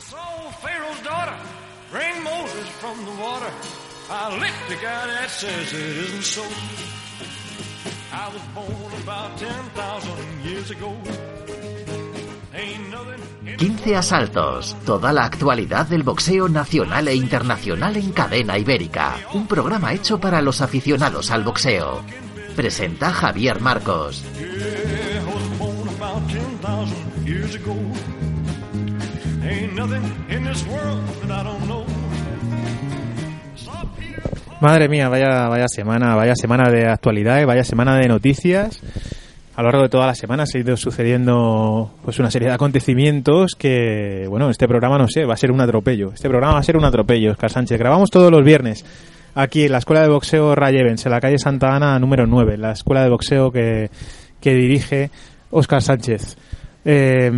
saw Pharaoh's daughter bring Moses from the water. I licked the guy that says it isn't so. I was born about 10,000 years ago. Ain't nothing in 15 asaltos, toda la actualidad del boxeo nacional e internacional en cadena ibérica. Un programa hecho para los aficionados al boxeo. Presenta Javier Marcos. Yeah, Madre mía, vaya, vaya semana, vaya semana de actualidades, vaya semana de noticias. A lo largo de toda la semana se ha ido sucediendo pues una serie de acontecimientos que, bueno, este programa no sé, va a ser un atropello. Este programa va a ser un atropello, Oscar Sánchez. Grabamos todos los viernes aquí en la Escuela de Boxeo Ray Evans, en la calle Santa Ana número 9, la escuela de boxeo que, que dirige Oscar Sánchez. Eh,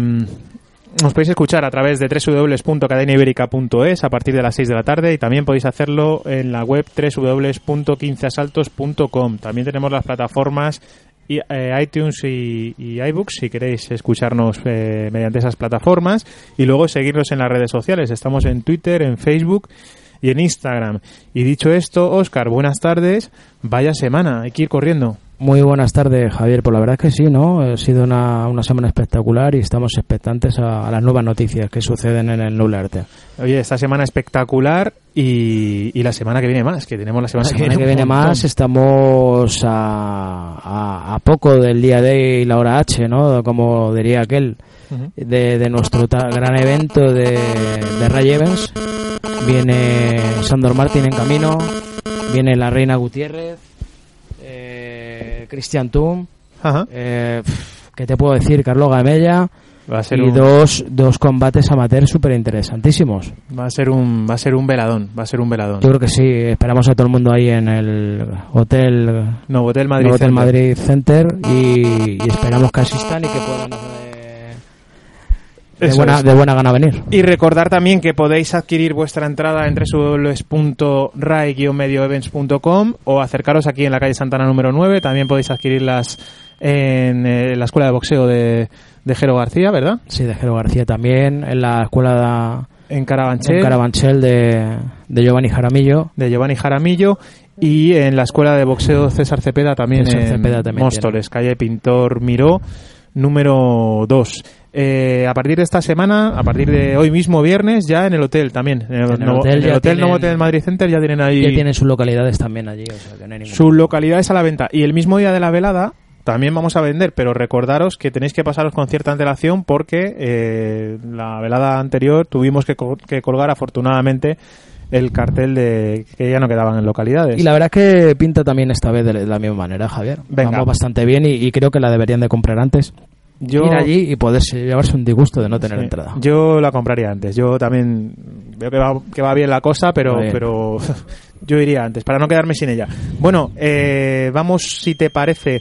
nos podéis escuchar a través de www.cadenaiberica.es a partir de las 6 de la tarde y también podéis hacerlo en la web www.15asaltos.com. También tenemos las plataformas eh, iTunes y, y iBooks si queréis escucharnos eh, mediante esas plataformas y luego seguirnos en las redes sociales. Estamos en Twitter, en Facebook y en Instagram. Y dicho esto, Oscar, buenas tardes. Vaya semana, hay que ir corriendo. Muy buenas tardes, Javier. Pues la verdad es que sí, ¿no? Ha sido una, una semana espectacular y estamos expectantes a, a las nuevas noticias que suceden en el Null Arte. Oye, esta semana espectacular y, y la semana que viene más, que tenemos la La semana, semana que viene más estamos a, a, a poco del día D y la hora H, ¿no? Como diría aquel, de, de nuestro gran evento de, de Ray Evans. Viene Sandor Martin en camino, viene la Reina Gutiérrez, Christian Tum, Ajá. eh, ¿qué te puedo decir? Carlos Gamella. Va a ser y un, dos, dos combates amateur súper interesantísimos. va a ser un, va a ser un veladón, va a ser un veladón. Yo creo que sí, esperamos a todo el mundo ahí en el hotel, Novotel Madrid. Hotel Center. Madrid Center y, y esperamos que asistan y que puedan de, buena, es. de buena gana venir. Y recordar también que podéis adquirir vuestra entrada en www.rai-medioevents.com o acercaros aquí en la calle Santana número 9. También podéis adquirirlas en eh, la escuela de boxeo de, de Jero García, ¿verdad? Sí, de Jero García también, en la escuela En de, Carabanchel, en Carabanchel de, de Giovanni Jaramillo. de Giovanni Jaramillo. Y en la escuela de boxeo César Cepeda también César en Cepeda también Móstoles, calle Pintor Miró, número 2. Eh, a partir de esta semana, a partir de hoy mismo viernes, ya en el hotel también. En el, En el Novo- hotel en el ya hotel tienen- Novotel Madrid Center ya tienen ahí Ya tienen sus localidades también allí, o sea que no hay sus localidades a la venta. Y el mismo día de la velada también vamos a vender, pero recordaros que tenéis que pasaros con cierta antelación porque eh, la velada anterior tuvimos que, co- que colgar afortunadamente el cartel de que ya no quedaban en localidades. Y la verdad es que pinta también esta vez de la misma manera, Javier. Venga. Vamos bastante bien y, y creo que la deberían de comprar antes. Yo, Ir allí y poderse llevarse un disgusto de no tener sí, entrada. yo la compraría antes. Yo también veo que va, que va bien la cosa, pero, pero yo iría antes para no quedarme sin ella. Bueno, eh, vamos, si te parece,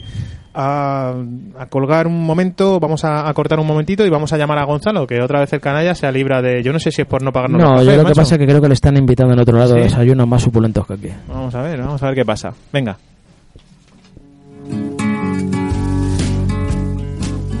a, a colgar un momento, vamos a, a cortar un momentito y vamos a llamar a Gonzalo, que otra vez el canalla se libra de... Yo no sé si es por no pagarnos No, yo lo que pasa es que creo que le están invitando en otro lado ¿Sí? a desayunos más suculentos que aquí. Vamos a ver, vamos a ver qué pasa. Venga.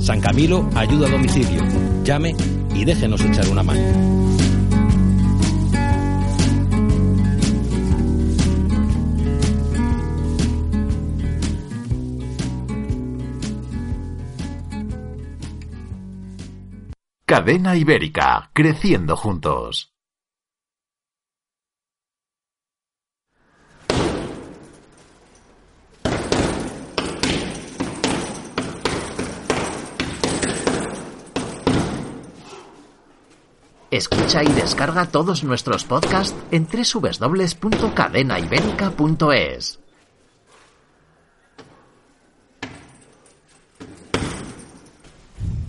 San Camilo ayuda a domicilio. Llame y déjenos echar una mano. Cadena Ibérica, creciendo juntos. Escucha y descarga todos nuestros podcasts en www.cadenaibérica.es.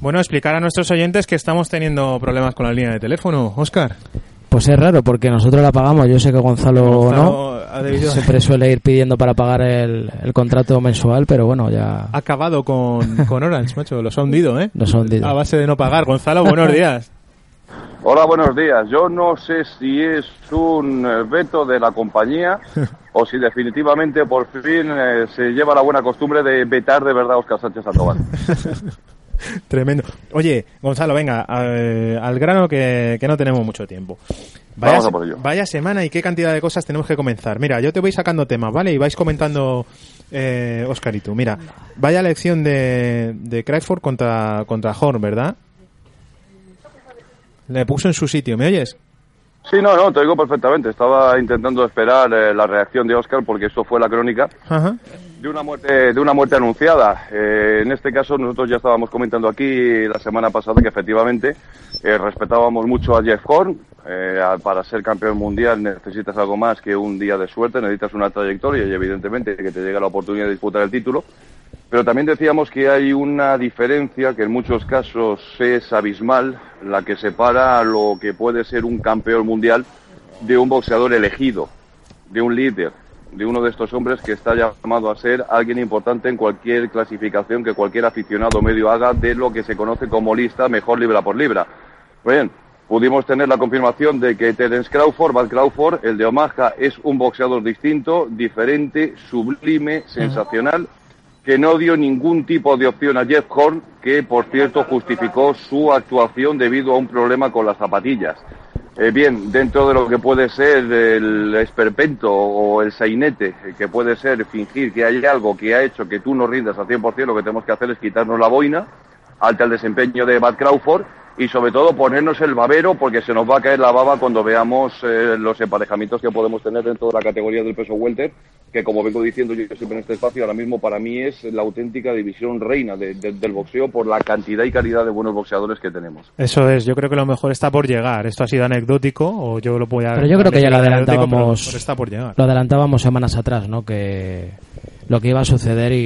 Bueno, explicar a nuestros oyentes que estamos teniendo problemas con la línea de teléfono, Oscar. Pues es raro porque nosotros la pagamos. Yo sé que Gonzalo, Gonzalo no. debido- Siempre suele ir pidiendo para pagar el, el contrato mensual, pero bueno, ya Ha acabado con, con Orange, macho. Los ha hundido, ¿eh? nos ha hundido. A base de no pagar. Gonzalo, buenos días. Hola, buenos días. Yo no sé si es un eh, veto de la compañía o si definitivamente por fin eh, se lleva la buena costumbre de vetar de verdad a Oscar Sánchez Sandoval. Tremendo. Oye, Gonzalo, venga, eh, al grano que, que no tenemos mucho tiempo. Vaya, Vamos a por ello. vaya semana y qué cantidad de cosas tenemos que comenzar. Mira, yo te voy sacando temas, ¿vale? Y vais comentando, eh, Oscar y tú. Mira, vaya elección de, de Craigford contra, contra Horn, ¿verdad? Le puso en su sitio, ¿me oyes? Sí, no, no, te oigo perfectamente. Estaba intentando esperar eh, la reacción de Oscar porque eso fue la crónica Ajá. de una muerte de una muerte anunciada. Eh, en este caso nosotros ya estábamos comentando aquí la semana pasada que efectivamente eh, respetábamos mucho a Jeff Horn. Eh, para ser campeón mundial necesitas algo más que un día de suerte, necesitas una trayectoria y evidentemente que te llegue la oportunidad de disputar el título. Pero también decíamos que hay una diferencia que en muchos casos es abismal, la que separa lo que puede ser un campeón mundial de un boxeador elegido, de un líder, de uno de estos hombres que está llamado a ser alguien importante en cualquier clasificación que cualquier aficionado medio haga de lo que se conoce como lista mejor libra por libra. Pues Bien, pudimos tener la confirmación de que Terence Crawford, Bud Crawford, el de Omaha, es un boxeador distinto, diferente, sublime, sensacional, que no dio ningún tipo de opción a Jeff Horn, que por cierto justificó su actuación debido a un problema con las zapatillas. Eh, bien, dentro de lo que puede ser el esperpento o el sainete, eh, que puede ser fingir que hay algo que ha hecho que tú no rindas al 100%, lo que tenemos que hacer es quitarnos la boina ante el desempeño de Bad Crawford y sobre todo ponernos el babero porque se nos va a caer la baba cuando veamos eh, los emparejamientos que podemos tener dentro de la categoría del peso welter, que como vengo diciendo yo siempre en este espacio, ahora mismo para mí es la auténtica división reina de- de- del boxeo por la cantidad y calidad de buenos boxeadores que tenemos. Eso es, yo creo que lo mejor está por llegar. Esto ha sido anecdótico, o yo lo voy a. Pero yo creo que ya lo pero adelantábamos. está por llegar. Lo adelantábamos semanas atrás, ¿no? Que lo que iba a suceder y,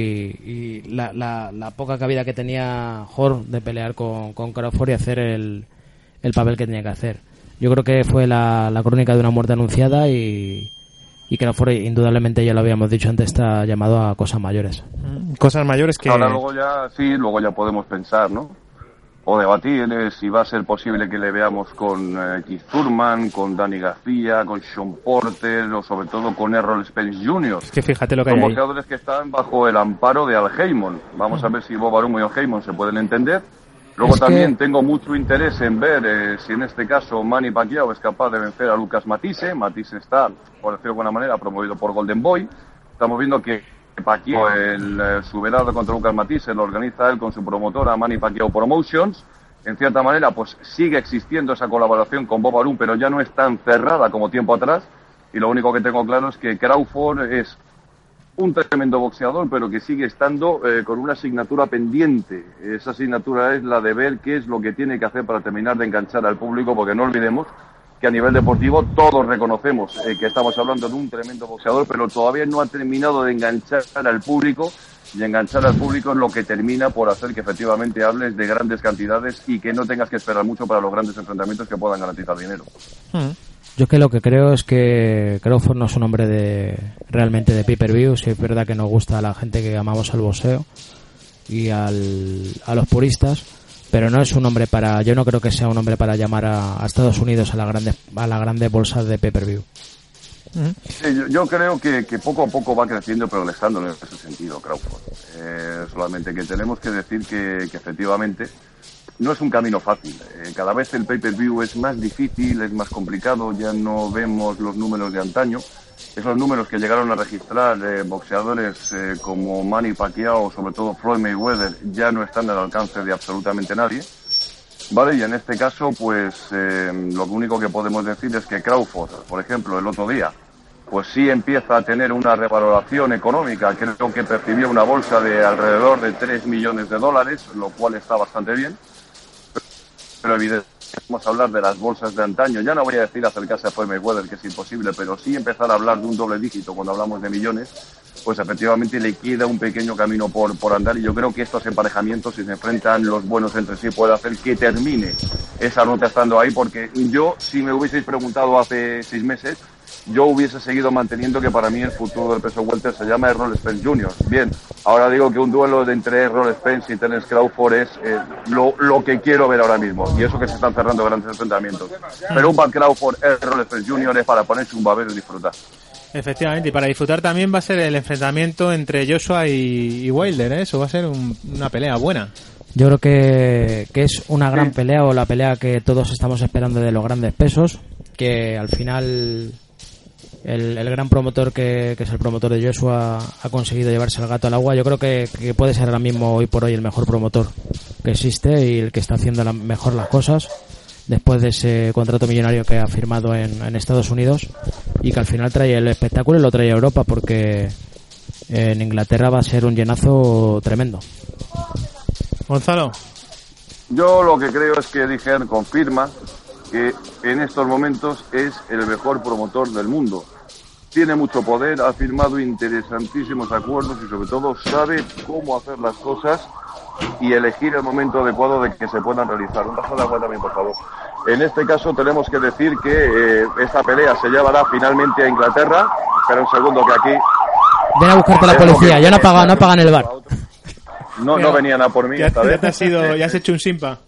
y la, la- la poca cabida que tenía Horn de pelear con, con Crawford y hacer el, el papel que tenía que hacer. Yo creo que fue la, la crónica de una muerte anunciada y, y Crawford indudablemente ya lo habíamos dicho antes está llamado a cosas mayores. Cosas mayores que. Ahora luego ya sí, luego ya podemos pensar, ¿no? O debatir eh, si va a ser posible que le veamos con eh, Keith Thurman, con Danny García, con Sean Porter o sobre todo con Errol Spence Jr. Es que fíjate lo que hay Son ahí. boxeadores que están bajo el amparo de Al Heyman. Vamos a ver si Bob Arum y Al Heyman se pueden entender. Luego Es que- también tengo mucho interés en ver eh, si en este caso Manny Pacquiao es capaz de vencer a Lucas Matisse. Matisse está, por decirlo de alguna manera, promovido por Golden Boy. Estamos viendo que Pacquiao, el, eh, su velado contra Lucas Matisse, lo organiza él con su promotora Manny Pacquiao Promotions. En cierta manera, pues sigue existiendo esa colaboración con Bob Arum, pero ya no es tan cerrada como tiempo atrás. Y lo único que tengo claro es que Crawford es un tremendo boxeador, pero que sigue estando eh, con una asignatura pendiente. Esa asignatura es la de ver qué es lo que tiene que hacer para terminar de enganchar al público, porque no olvidemos que a nivel deportivo todos reconocemos eh, que estamos hablando de un tremendo boxeador, pero todavía no ha terminado de enganchar al público y enganchar al público es lo que termina por hacer que efectivamente hables de grandes cantidades y que no tengas que esperar mucho para los grandes enfrentamientos que puedan garantizar dinero. Mm. Yo que lo que creo es que Crawford no es un hombre de realmente de pay-per-view, si es verdad que nos gusta a la gente que amamos al boxeo y al, a los puristas, pero no es un hombre para, yo no creo que sea un hombre para llamar a, a Estados Unidos a las grandes a las grandes bolsas de pay-per-view. Sí, yo, yo creo que, que poco a poco va creciendo y progresando en ese sentido, Crawford. Eh, solamente que tenemos que decir que, que efectivamente no es un camino fácil. Eh, cada vez el pay-per-view es más difícil, es más complicado, ya no vemos los números de antaño. Esos números que llegaron a registrar eh, boxeadores eh, como Manny Pacquiao sobre todo Floyd Mayweather ya no están al alcance de absolutamente nadie. Vale, y en este caso, pues eh, lo único que podemos decir es que Crawford, por ejemplo, el otro día, pues sí empieza a tener una revaloración económica. Creo que percibió una bolsa de alrededor de 3 millones de dólares, lo cual está bastante bien. Pero evidentemente vamos a hablar de las bolsas de antaño, ya no voy a decir acercarse a Mayweather, que es imposible, pero sí empezar a hablar de un doble dígito cuando hablamos de millones, pues efectivamente le queda un pequeño camino por, por andar y yo creo que estos emparejamientos, si se enfrentan los buenos entre sí, puede hacer que termine esa ruta estando ahí, porque yo, si me hubieseis preguntado hace seis meses, yo hubiese seguido manteniendo que para mí el futuro del peso welter se llama Errol Spence Jr. Bien, ahora digo que un duelo de entre Errol Spence y Terence Crawford es eh, lo, lo, que quiero ver ahora mismo, y eso que se están cerrando grandes enfrentamientos. Pero un Bad Crawford, Errol Spence Jr. es para ponerse un babero y disfrutar. Efectivamente, y para disfrutar también va a ser el enfrentamiento entre Joshua y, y Wilder, ¿eh? eso va a ser un, una pelea buena. Yo creo que, que, es una gran pelea o la pelea que todos estamos esperando de los grandes pesos, que al final el, el gran promotor que, que, es el promotor de Joshua ha conseguido llevarse el gato al agua. Yo creo que, que, puede ser ahora mismo, hoy por hoy, el mejor promotor que existe y el que está haciendo la, mejor las cosas después de ese contrato millonario que ha firmado en, en, Estados Unidos y que al final trae el espectáculo y lo trae a Europa porque en Inglaterra va a ser un llenazo tremendo. Gonzalo. Yo lo que creo es que Dijer confirma que en estos momentos es el mejor promotor del mundo. Tiene mucho poder, ha firmado interesantísimos acuerdos y sobre todo sabe cómo hacer las cosas y elegir el momento adecuado de que se puedan realizar. Un paso de agua también, por favor. En este caso tenemos que decir que eh, esta pelea se llevará finalmente a Inglaterra. Espera un segundo que aquí... Ven a buscarte la policía, ya no pagan, no pagan el bar. No, no venían a por mí. Ya, esta ya vez. te has ido, ya has hecho un simpa.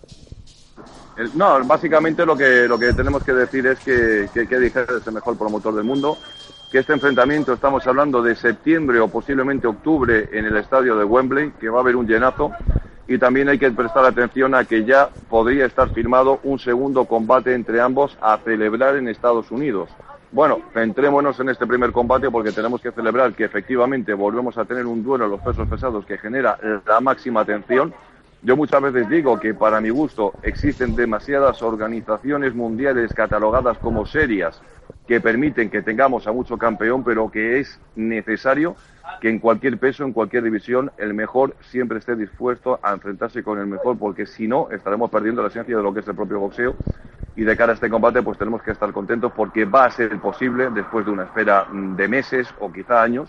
No, básicamente lo que, lo que tenemos que decir es que, que, que Dijer es el mejor promotor del mundo, este enfrentamiento estamos hablando de septiembre o posiblemente octubre en el estadio de Wembley, que va a haber un llenazo, y también hay que prestar atención a que ya podría estar firmado un segundo combate entre ambos a celebrar en Estados Unidos. Bueno, centrémonos en este primer combate porque tenemos que celebrar que efectivamente volvemos a tener un duelo en los pesos pesados que genera la máxima atención. Yo muchas veces digo que para mi gusto existen demasiadas organizaciones mundiales catalogadas como serias que permiten que tengamos a mucho campeón, pero que es necesario que en cualquier peso, en cualquier división, el mejor siempre esté dispuesto a enfrentarse con el mejor, porque si no, estaremos perdiendo la esencia de lo que es el propio boxeo. Y de cara a este combate, pues tenemos que estar contentos porque va a ser posible, después de una espera de meses o quizá años,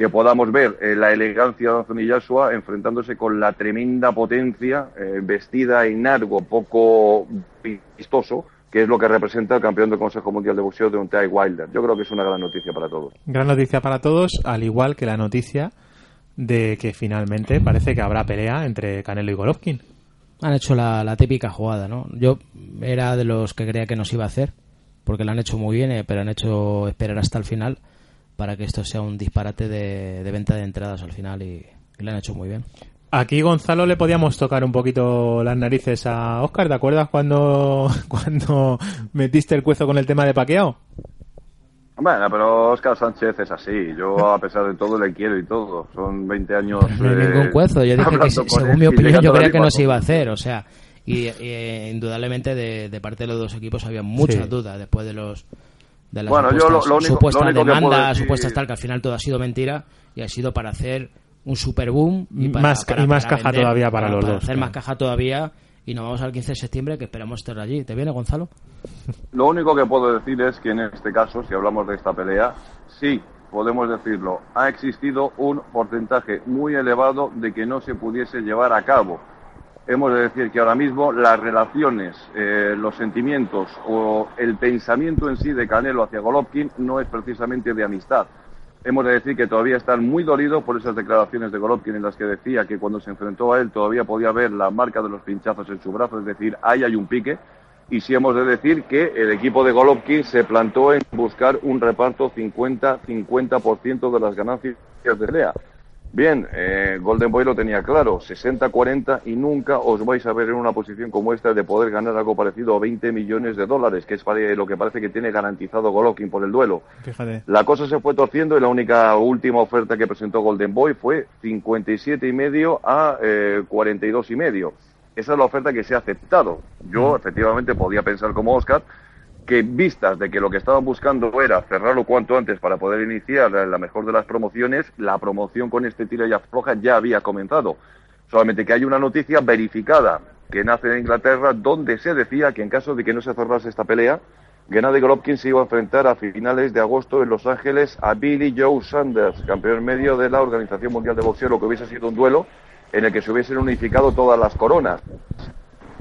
que podamos ver eh, la elegancia de Anthony Joshua enfrentándose con la tremenda potencia, eh, vestida en algo poco vistoso, que es lo que representa el campeón del Consejo Mundial de Boxeo de un Ty Wilder. Yo creo que es una gran noticia para todos. Gran noticia para todos, al igual que la noticia de que finalmente parece que habrá pelea entre Canelo y Golovkin. Han hecho la, la típica jugada, ¿no? Yo era de los que creía que nos iba a hacer, porque lo han hecho muy bien, eh, pero han hecho esperar hasta el final para que esto sea un disparate de, de venta de entradas al final y, y lo han hecho muy bien. Aquí Gonzalo le podíamos tocar un poquito las narices a Oscar. ¿Te acuerdas cuando, cuando metiste el cuezo con el tema de paqueado? Bueno, pero Oscar Sánchez es así. Yo, a pesar de todo, le quiero y todo. Son 20 años. No hay ningún eh, cuezo. Yo dije que, según mi opinión, yo creía que no se iba a hacer. O sea, y, y, indudablemente de, de parte de los dos equipos había muchas Sí. dudas después de los de las Bueno, yo supuestas, lo- lo único- supuestas lo único que puedo demandas, decir- supuestas tal, que al final todo ha sido mentira y ha sido para hacer un super boom y, para, Más- para- y más para caja todavía para los dos, hacer claro. más caja todavía y nos vamos al 15 de septiembre que esperamos estar allí. ¿Te viene, Gonzalo? Lo único que puedo decir es que en este caso, si hablamos de esta pelea, sí, podemos decirlo, ha existido un porcentaje muy elevado de que no se pudiese llevar a cabo. Hemos de decir que ahora mismo las relaciones, eh, los sentimientos o el pensamiento en sí de Canelo hacia Golovkin no es precisamente de amistad. Hemos de decir que todavía están muy dolidos por esas declaraciones de Golovkin en las que decía que cuando se enfrentó a él todavía podía ver la marca de los pinchazos en su brazo, es decir, ahí hay un pique. Y sí hemos de decir que el equipo de Golovkin se plantó en buscar un reparto 50-50% de las ganancias de pelea. Bien, eh, Golden Boy lo tenía claro, 60-40 y nunca os vais a ver en una posición como esta de poder ganar algo parecido a 20 millones de dólares, que es lo que parece que tiene garantizado Golovkin por el duelo. Fíjate. La cosa se fue torciendo y la única última oferta que presentó Golden Boy fue 57 y medio a eh, 42 y medio. Esa es la oferta que se ha aceptado. Yo efectivamente podía pensar como Oscar que vistas de que lo que estaban buscando era cerrarlo cuanto antes para poder iniciar la, mejor de las promociones, la promoción con este tira y afloja ya había comenzado. Solamente que hay una noticia verificada que nace en Inglaterra donde se decía que en caso de que no se cerrase esta pelea, Gennady Golovkin se iba a enfrentar a finales de agosto en Los Ángeles a Billy Joe Sanders, campeón medio de la Organización Mundial de Boxeo, lo que hubiese sido un duelo en el que se hubiesen unificado todas las coronas.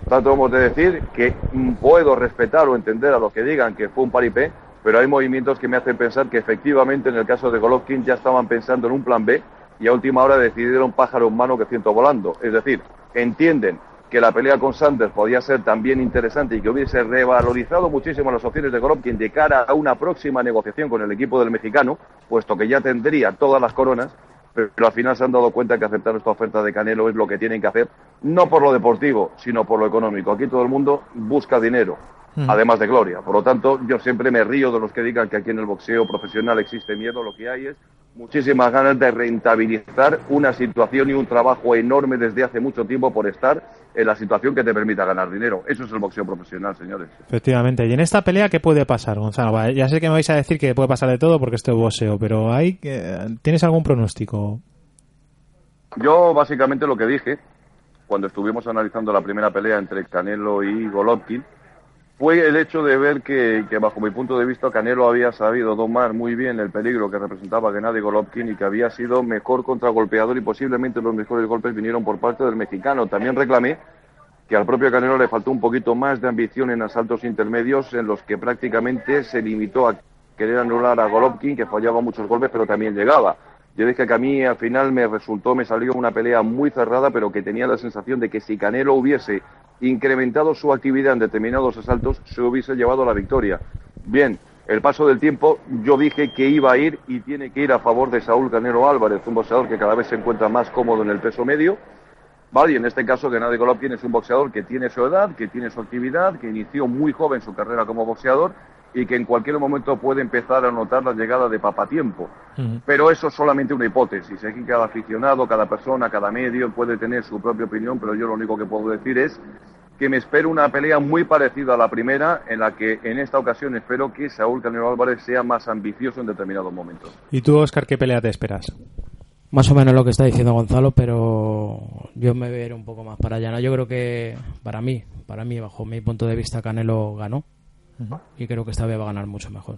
Tanto hemos de decir que puedo respetar o entender a los que digan que fue un paripé, pero hay movimientos que me hacen pensar que efectivamente en el caso de Golovkin ya estaban pensando en un plan B y a última hora decidieron pájaro en mano que ciento volando. Es decir, entienden que la pelea con Sanders podía ser también interesante y que hubiese revalorizado muchísimo las opciones de Golovkin de cara a una próxima negociación con el equipo del mexicano, puesto que ya tendría todas las coronas, pero al final se han dado cuenta que aceptar esta oferta de Canelo es lo que tienen que hacer, no por lo deportivo, sino por lo económico. Aquí todo el mundo busca dinero, además de gloria. Por lo tanto, yo siempre me río de los que digan que aquí en el boxeo profesional existe miedo. Lo que hay es muchísimas ganas de rentabilizar una situación y un trabajo enorme desde hace mucho tiempo por estar en la situación que te permita ganar dinero. Eso es el boxeo profesional, señores. Efectivamente. Y en esta pelea, ¿qué puede pasar, Gonzalo? Vale, Ya sé que me vais a decir que puede pasar de todo porque esto es boxeo, pero hay, ¿tienes algún pronóstico? Yo básicamente lo que dije cuando estuvimos analizando la primera pelea entre Canelo y Golovkin fue el hecho de ver que, que, bajo mi punto de vista Canelo había sabido domar muy bien el peligro que representaba Gennady Golovkin y que había sido mejor contragolpeador y posiblemente los mejores golpes vinieron por parte del mexicano. También reclamé que al propio Canelo le faltó un poquito más de ambición en asaltos intermedios en los que prácticamente se limitó a querer anular a Golovkin que fallaba muchos golpes pero también llegaba. Yo dije que a mí al final me resultó, me salió una pelea muy cerrada, pero que tenía la sensación de que si Canelo hubiese incrementado su actividad en determinados asaltos, se hubiese llevado la victoria. Bien, el paso del tiempo, yo dije que iba a ir y tiene que ir a favor de Saúl Canelo Álvarez, un boxeador que cada vez se encuentra más cómodo en el peso medio. Vale, y en este caso Gennady Golovkin es un boxeador que tiene su edad, que tiene su actividad, que inició muy joven su carrera como boxeador y que en cualquier momento puede empezar a notar la llegada de papatiempo. Pero eso es solamente una hipótesis. Aquí cada aficionado, cada persona, cada medio puede tener su propia opinión, pero yo lo único que puedo decir es que me espero una pelea muy parecida a la primera, en la que en esta ocasión espero que Saúl Canelo Álvarez sea más ambicioso en determinados momentos. ¿Y tú, Oscar, qué pelea te esperas? Más o menos lo que está diciendo Gonzalo, pero yo me veré un poco más para allá. ¿no? Yo creo que para mí, para mí, bajo mi punto de vista, Canelo ganó y creo que esta vez va a ganar mucho mejor.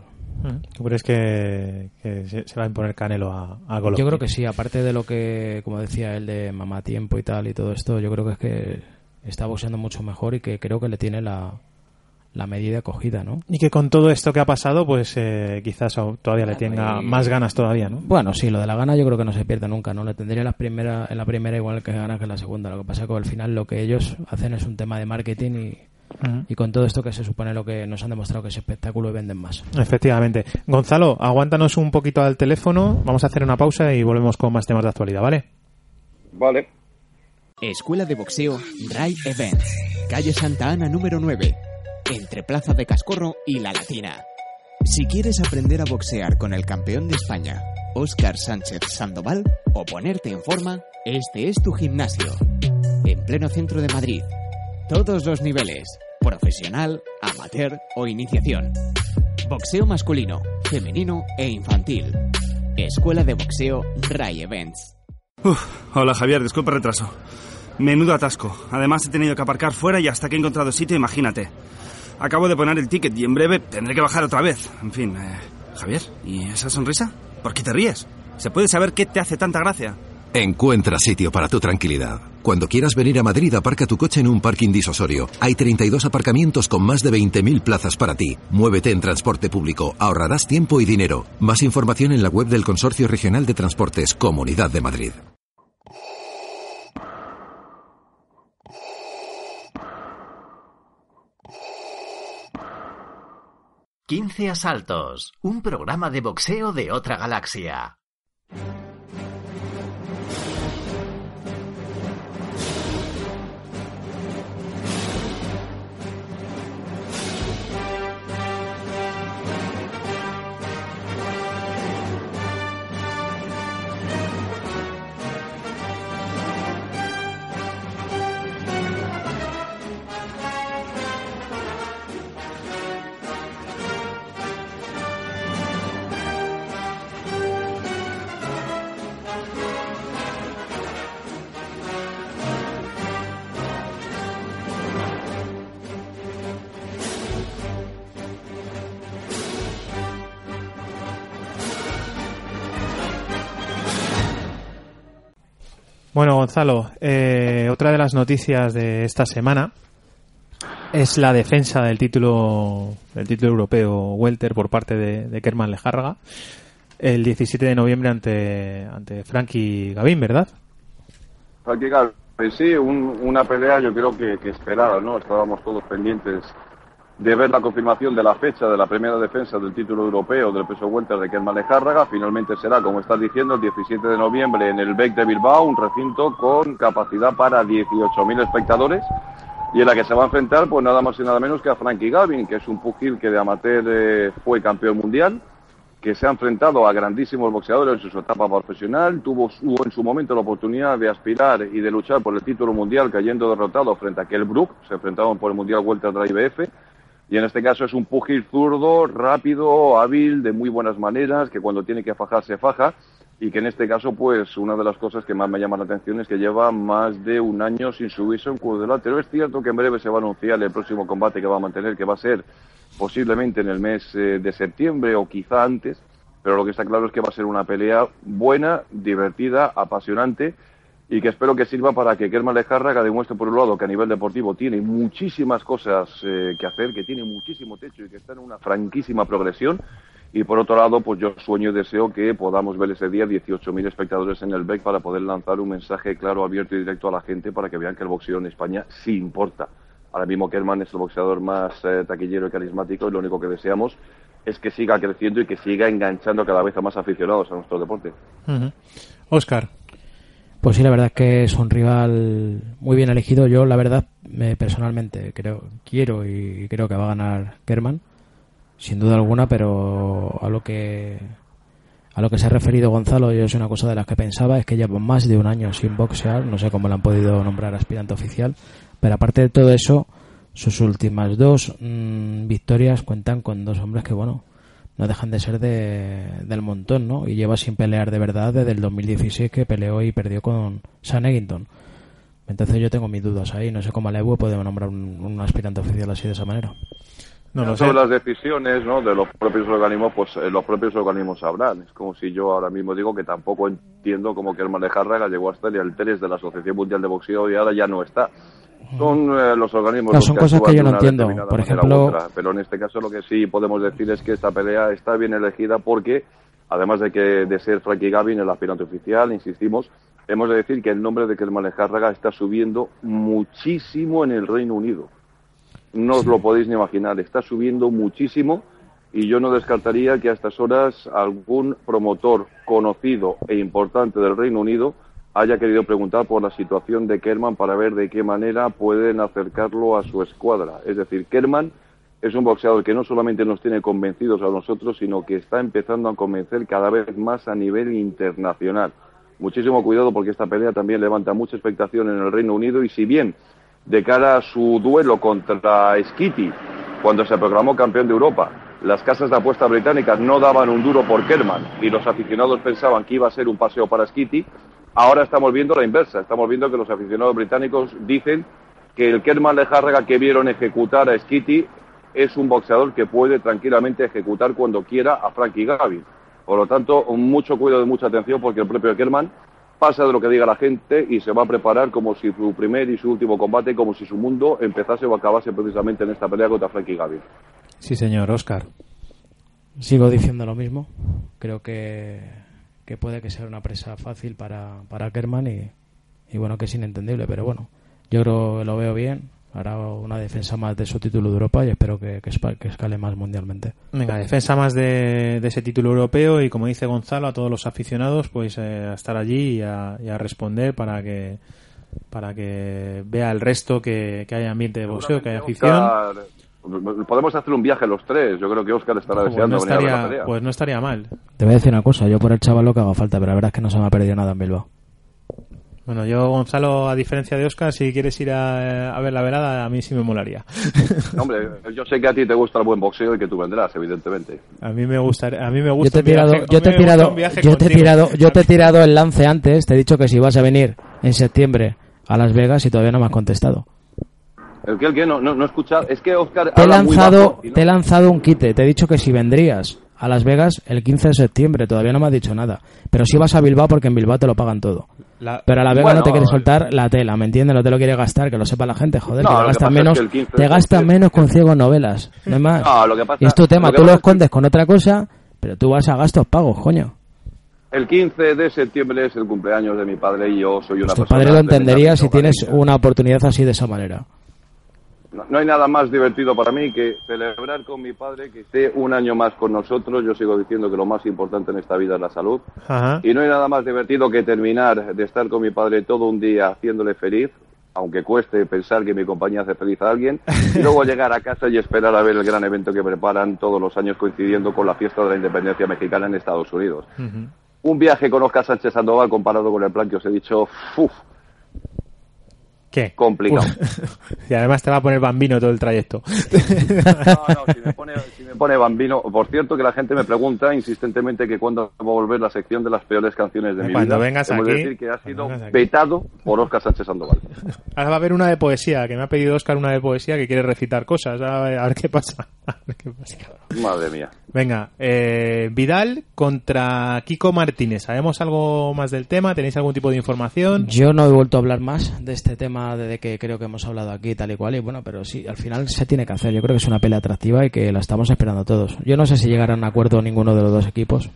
¿Tú crees que, que se, va a imponer Canelo a, a Golovkin? Yo creo que sí, aparte de lo que, como decía él, de mamá tiempo y tal y todo esto, yo creo que es que está boxeando mucho mejor y que creo que le tiene la, la medida cogida, ¿no? Y que con todo esto que ha pasado, pues eh, quizás todavía le tenga y- más ganas todavía, ¿no? Bueno, sí, lo de la gana yo creo que no se pierde nunca, ¿no? Le tendría la primera, en la primera igual que gana que en la segunda. Lo que pasa es que al final lo que ellos hacen es un tema de marketing y, Y con todo esto que se supone lo que nos han demostrado que es espectáculo y venden más. Efectivamente. Gonzalo, aguántanos un poquito al teléfono, vamos a hacer una pausa y volvemos con más temas de actualidad, ¿vale? Vale. Escuela de Boxeo Ray Events, calle Santa Ana número 9, entre Plaza de Cascorro y La Latina. Si quieres aprender a boxear con el campeón de España, Óscar Sánchez Sandoval, o ponerte en forma, este es tu gimnasio. En pleno centro de Madrid. Todos los niveles, profesional, amateur o iniciación. Boxeo masculino, femenino e infantil. Escuela de Boxeo Ray Events. Uf, hola Javier, disculpa el retraso. Menudo atasco. Además he tenido que aparcar fuera y hasta que he encontrado sitio, imagínate. Acabo de poner el ticket y en breve tendré que bajar otra vez. En fin, eh, Javier, ¿y esa sonrisa? ¿Por qué te ríes? ¿Se puede saber qué te hace tanta gracia? Encuentra sitio para tu tranquilidad. Cuando quieras venir a Madrid, aparca tu coche en un parking disosorio. Hay 32 aparcamientos con más de 20.000 plazas para ti. Muévete en transporte público, ahorrarás tiempo y dinero. Más información en la web del Consorcio Regional de Transportes, Comunidad de Madrid. Quince asaltos, un programa de boxeo de otra galaxia. Bueno, Gonzalo, eh, otra de las noticias de esta semana es la defensa del título del título europeo welter por parte de, de Kerman Lejarraga el 17 de noviembre ante ante Frankie Gavín, ¿verdad? Frankie Gavín, sí, un- una pelea yo creo que, que esperada, ¿no? Estábamos todos pendientes de ver la confirmación de la fecha de la primera defensa del título europeo del peso welter de Kerman Lejárraga. Finalmente será, como estás diciendo, el 17 de noviembre en el BEC de Bilbao, un recinto con capacidad para 18.000 espectadores y en la que se va a enfrentar pues nada más y nada menos que a Frankie Gavin, que es un pugil que de amateur eh, fue campeón mundial, que se ha enfrentado a grandísimos boxeadores en su etapa profesional, tuvo en su momento la oportunidad de aspirar y de luchar por el título mundial cayendo derrotado frente a Kell Brook, se enfrentaban por el Mundial Welter de la IBF, y en este caso es un pugil zurdo, rápido, hábil, de muy buenas maneras, que cuando tiene que fajar se faja, y que en este caso, pues, una de las cosas que más me llama la atención es que lleva más de un año sin subirse a un cuadrilátero. Es cierto que en breve se va a anunciar el próximo combate que va a mantener, que va a ser posiblemente en el mes eh, de septiembre o quizá antes, pero lo que está claro es que va a ser una pelea buena, divertida, apasionante y que espero que sirva para que Kerman Lejárraga demuestre por un lado que a nivel deportivo tiene muchísimas cosas eh, que hacer, que tiene muchísimo techo y que está en una franquísima progresión y por otro lado, pues yo sueño y deseo que podamos ver ese día 18.000 espectadores en el BEC para poder lanzar un mensaje claro, abierto y directo a la gente para que vean que el boxeo en España sí importa. Ahora mismo Kerman es el boxeador más eh, taquillero y carismático y lo único que deseamos es que siga creciendo y que siga enganchando cada vez a más aficionados a nuestro deporte. Oscar. Pues sí, la verdad es que es un rival muy bien elegido. Yo, la verdad, me, personalmente creo, quiero y creo que va a ganar Kerman, sin duda alguna, pero a lo que a lo que se ha referido Gonzalo, yo es una cosa de las que pensaba, es que lleva más de un año sin boxear, no sé cómo le han podido nombrar aspirante oficial, pero aparte de todo eso, sus últimas dos mm, victorias cuentan con dos hombres que, bueno, no dejan de ser de, del montón, ¿no? Y lleva sin pelear de verdad desde el 2016 que peleó y perdió con San Eggington. Entonces yo tengo mis dudas ahí, no sé cómo Lewe puede nombrar un, un aspirante oficial así de esa manera. No lo Sobre sé. las decisiones ¿no? de los propios organismos, pues eh, los propios organismos sabrán. Es como si yo ahora mismo digo que tampoco entiendo cómo que el Lejárraga llegó hasta el alteres de la Asociación Mundial de Boxeo y ahora ya no está. Son eh, los organismos Claro, los son que cosas que yo no entiendo. Por ejemplo- otra. Pero en este caso lo que sí podemos decir es que esta pelea está bien elegida porque, además de que de ser Frankie Gavin el aspirante oficial, insistimos, hemos de decir que el nombre de Kelman Lejárraga está subiendo muchísimo en el Reino Unido no os lo podéis ni imaginar, está subiendo muchísimo y yo no descartaría que a estas horas algún promotor conocido e importante del Reino Unido haya querido preguntar por la situación de Kerman para ver de qué manera pueden acercarlo a su escuadra. Es decir, Kerman es un boxeador que no solamente nos tiene convencidos a nosotros, sino que está empezando a convencer cada vez más a nivel internacional. Muchísimo cuidado porque esta pelea también levanta mucha expectación en el Reino Unido y si bien de cara a su duelo contra Skitty, cuando se proclamó campeón de Europa, las casas de apuesta británicas no daban un duro por Kerman y los aficionados pensaban que iba a ser un paseo para Skitty, ahora estamos viendo la inversa, estamos viendo que los aficionados británicos dicen que el Kerman Lejárraga que vieron ejecutar a Skitty es un boxeador que puede tranquilamente ejecutar cuando quiera a Frankie Gavin. Por lo tanto, mucho cuidado y mucha atención porque el propio Kerman pasa de lo que diga la gente y se va a preparar como si su primer y su último combate, como si su mundo empezase o acabase precisamente en esta pelea contra Frankie Gavin. Sí, señor, Oscar. Sigo diciendo lo mismo. Creo que, que puede que sea una presa fácil para, para Kerman y, y bueno, que es inentendible, pero bueno, yo creo que lo veo bien. Hará una defensa más de su título de Europa y espero que, que, que escale más mundialmente. Venga, defensa más de, de ese título europeo y como dice Gonzalo, a todos los aficionados, pues eh, a estar allí y a, y a responder para que para que vea el resto que, que haya ambiente de boxeo, que haya afición. Podemos hacer un viaje los tres. Yo creo que Oscar estará Pues deseando no, venir a ver la estaría, pelea. pues no estaría mal. Te voy a decir una cosa, yo por el chaval lo que haga falta, pero la verdad es que no se me ha perdido nada en Bilbao. Bueno, yo, Gonzalo, a diferencia de Oscar, si quieres ir a, a ver la velada, a mí sí me molaría. Hombre, yo sé que a ti te gusta el buen boxeo y que tú vendrás, evidentemente. A mí me gustaría, a mí me Yo gusta te he un tirado, viaje- yo te he gusta tirado, yo te he tirado, yo te he tirado el lance antes, te he dicho que si vas a venir en septiembre a Las Vegas y todavía no me has contestado. El el que no, no, no escucha, es que Oscar Te he lanzado, bajo y no- te he lanzado un quite, te he dicho que si vendrías a Las Vegas el 15 de septiembre, todavía no me has dicho nada. Pero si vas a Bilbao porque en Bilbao te lo pagan todo. La- Pero a la Vega Bueno, no te quiere soltar la tela, ¿me entiendes? No te lo quiere gastar, que lo sepa la gente, joder, No, que lo te que gastas es menos, que el 15 te de gastas septiembre- menos con ciegos novelas, no es más. No, lo que pasa- y es tu tema, lo tú lo es escondes con otra cosa, pero tú vas a gastos pagos, coño. El 15 de septiembre es el cumpleaños de mi padre y yo soy una Tu persona... padre lo entendería si tienes una oportunidad así de esa manera. No, hay nada más divertido para mí que celebrar con mi padre que esté un año más con nosotros. Yo sigo diciendo que lo más importante en esta vida es la salud. Ajá. Y no hay nada más divertido que terminar de estar con mi padre todo un día haciéndole feliz, aunque cueste pensar que mi compañía hace feliz a alguien, y luego llegar a casa y esperar a ver el gran evento que preparan todos los años coincidiendo con la fiesta de la independencia mexicana en Estados Unidos. Un viaje con Oscar Sánchez Sandoval comparado con el plan que os he dicho, uf, ¿Qué? complicado. y además te va a poner bambino todo el trayecto. No, no, si me, pone, si me pone bambino. Por cierto, que la gente me pregunta insistentemente que cuándo va a volver la sección de las peores canciones de mi Cuando vida. vengas aquí, decir que ha sido vetado por Oscar Sánchez Sandoval. Ahora va a haber una de poesía, que me ha pedido Oscar una de poesía que quiere recitar cosas. A ver, a ver qué pasa. A ver qué pasa. Madre mía. Venga, eh, Vidal contra Kiko Martínez. ¿Sabemos algo más del tema? ¿Tenéis algún tipo de información? Yo no he vuelto a hablar más de este tema desde que creo que hemos hablado aquí tal y cual y bueno, pero sí, al final se tiene que hacer. Yo creo que es una pelea atractiva y que la estamos esperando todos. Yo no sé si llegarán a acuerdo ninguno de los dos equipos.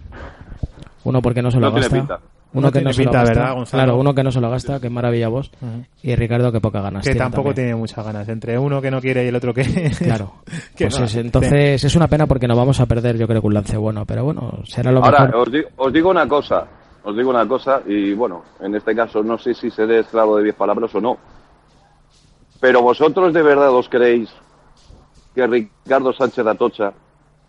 Uno porque no se lo No tiene gasta. pinta. Uno No que tiene no se lo pinta, gasta. ¿verdad, Gonzalo? Claro, uno que no se lo gasta, que maravilla vos. Y Ricardo que poca ganas Que tiene tampoco también. tiene muchas ganas. Entre uno que no quiere y el otro que... Claro. que Pues no. es- entonces es una pena porque nos vamos a perder, yo creo que un lance bueno, pero bueno, será lo Ahora, mejor. os digo, os digo una cosa. Os digo una cosa, y bueno, en este caso no sé si seré esclavo de 10 palabras o no. Pero vosotros de verdad os creéis que Ricardo Sánchez Atocha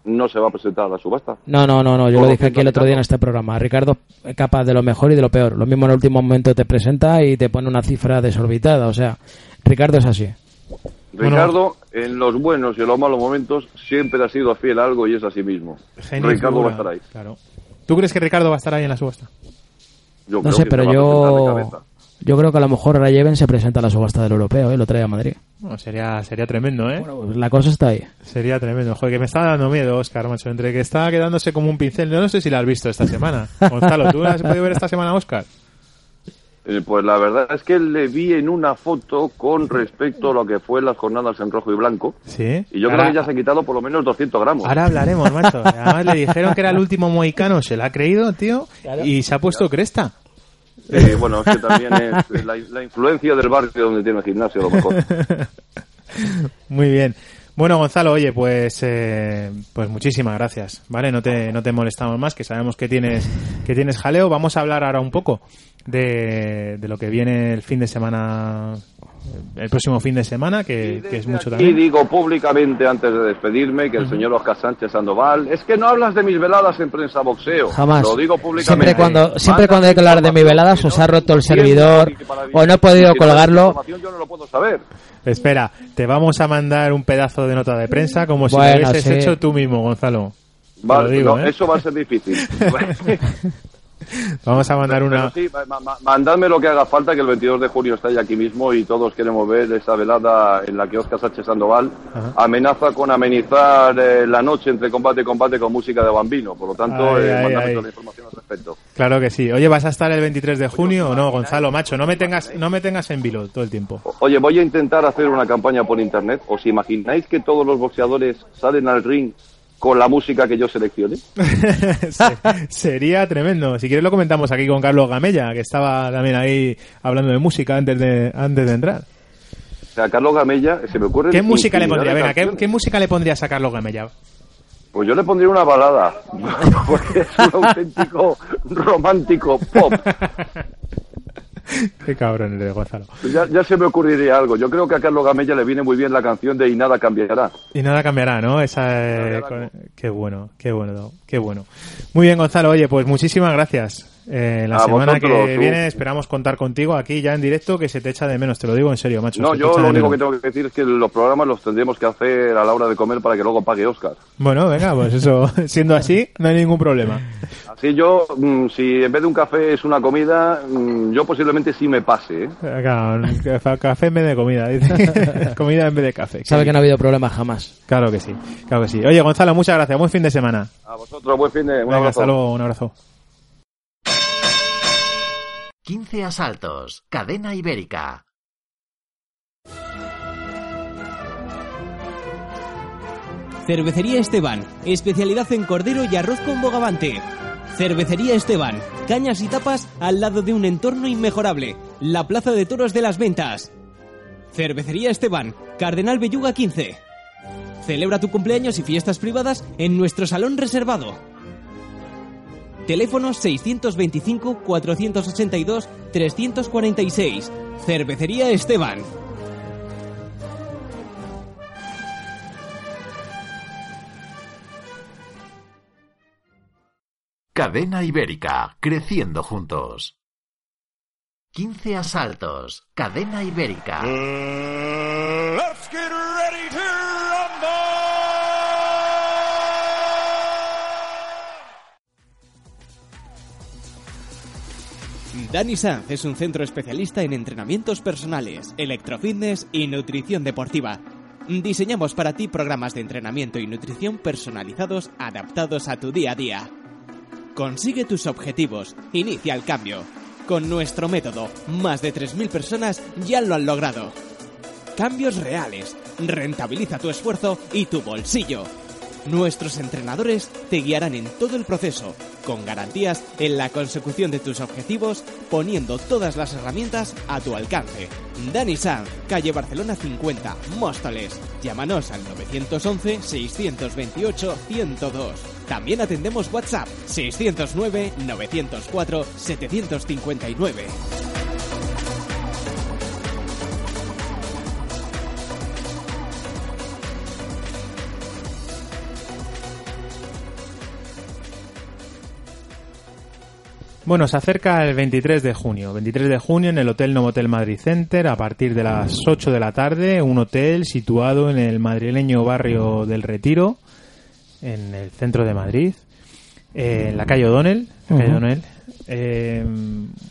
no se va a presentar a la subasta. No, no, no, no, yo ¿Cómo lo dije aquí el otro día en este programa. Ricardo es capaz de lo mejor y de lo peor. Lo mismo en el último momento te presenta y te pone una cifra desorbitada. O sea, Ricardo es así. Ricardo, en los buenos y en los malos momentos, siempre ha sido fiel a algo y es a sí mismo. Ricardo va a figura. estar ahí. Claro. ¿Tú crees que Ricardo va a estar ahí en la subasta? Yo No creo sé, que pero yo. Yo creo que a lo mejor Rayeven se presenta a la subasta del europeo y lo trae a Madrid. Bueno, sería, sería tremendo, ¿eh? Bueno, pues la cosa está ahí. Sería tremendo. Joder, que me está dando miedo, Oscar, macho. Entre que está quedándose como un pincel. Yo no sé si la has visto esta semana. Gonzalo, ¿tú has podido ver esta semana a Oscar? Eh, Pues la verdad es que le vi en una foto con respecto a lo que fue las jornadas en rojo y blanco. Sí. Y yo Ahora- creo que ya se ha quitado por lo menos 200 gramos. Ahora hablaremos, macho. Además le dijeron que era el último mohicano, se la ha creído, tío, y se ha puesto cresta. Eh, bueno, es que también es la, la influencia del barrio donde tiene el gimnasio, a lo mejor. Muy bien. Bueno, Gonzalo, oye, pues eh, pues muchísimas gracias, ¿vale? No te, no te molestamos más, que sabemos que tienes, que tienes jaleo. Vamos a hablar ahora un poco de, de lo que viene el fin de semana, el próximo fin de semana, que, que es mucho Y también. digo públicamente antes de despedirme que el señor Oscar Sánchez Sandoval, es que no hablas de mis veladas en prensa boxeo. Jamás. Lo digo públicamente. Siempre cuando, siempre cuando hay que hablar de mi veladas os ha roto el servidor o no he podido colgarlo. información Yo no lo puedo saber. Espera, te vamos a mandar un pedazo de nota de prensa como si Bueno, lo hubieses sí. hecho tú mismo, Gonzalo. Vale, lo digo, no, ¿eh? Eso va a ser difícil. Vamos a mandar una... Sí, ma- ma- mandadme lo que haga falta, que el 22 de junio está ya aquí mismo y todos queremos ver esa velada en la que Oscar Sánchez Sandoval Ajá. amenaza con amenizar eh, la noche entre combate y combate con música de bambino. Por lo tanto, Ay, eh, ay, mandadme ay. toda la información al respecto. Claro que sí. Oye, ¿vas a estar el 23 de junio o no, Gonzalo? Macho, no me tengas, no me tengas en vilo todo el tiempo. Oye, voy a intentar hacer una campaña por internet. ¿Os imagináis que todos los boxeadores salen al ring con la música que yo seleccione? Se- Sería tremendo. Si quieres lo comentamos aquí con Carlos Gamella, que estaba también ahí hablando de música antes de, antes de entrar. O sea, Carlos Gamella, se me ocurre... ¿Qué música le pondría? Venga, ¿qué, qué música le pondrías a Carlos Gamella? Pues yo le pondría una balada, porque es un auténtico romántico pop. Qué cabrón eres, Gonzalo. Ya, ya se me ocurriría algo. Yo creo que a Carlos Gamella le viene muy bien la canción de Y nada cambiará. Y nada cambiará, ¿no? Esa, Qué bueno, qué bueno, qué bueno. Muy bien, Gonzalo. Oye, pues muchísimas gracias. Eh, la A semana vosotros, que tú. viene esperamos contar contigo aquí ya en directo, que se te echa de menos, te lo digo en serio, macho. No, yo lo único que tengo que decir es que los programas los tendremos que hacer a la hora de comer para que luego pague Oscar. Bueno, venga, pues eso, siendo así, no hay ningún problema. Así yo, mm, si en vez de un café es una comida, mm, yo posiblemente sí me pase. ¿eh? Claro, café- en vez de comida, dice. comida en vez de café. Sabe que no ha habido problema jamás. Claro que sí, claro que sí. Oye, Gonzalo, muchas gracias, buen fin de semana. A vosotros, buen fin de un Venga, abrazo. hasta luego, un abrazo. 15 asaltos. Cadena ibérica. Cervecería Esteban, especialidad en cordero y arroz con bogavante. Cervecería Esteban, cañas y tapas al lado de un entorno inmejorable, la Plaza de Toros de las Ventas. Cervecería Esteban, Cardenal Belluga 15. Celebra tu cumpleaños y fiestas privadas en nuestro salón reservado. Teléfono 625-482-346. Cervecería Esteban. Cadena ibérica. Creciendo juntos. 15 asaltos. Cadena ibérica. Dani Sanz es un centro especialista en entrenamientos personales, electrofitness y nutrición deportiva. Diseñamos para ti programas de entrenamiento y nutrición personalizados adaptados a tu día a día. Consigue tus objetivos, inicia el cambio. Con nuestro método, más de 3.000 personas ya lo han logrado. Cambios reales, rentabiliza tu esfuerzo y tu bolsillo. Nuestros entrenadores te guiarán en todo el proceso, con garantías en la consecución de tus objetivos, poniendo todas las herramientas a tu alcance. Dani Sanz, calle Barcelona 50, Móstoles. Llámanos al 911-628-102. También atendemos WhatsApp 609-904-759. Bueno, se acerca el 23 de junio. 23 de junio en el Hotel Novotel Madrid Center a partir de las 8 de la tarde. Un hotel situado en el madrileño barrio del Retiro, en el centro de Madrid, eh, en la calle O'Donnell. la calle Ujú. O'Donnell. Eh,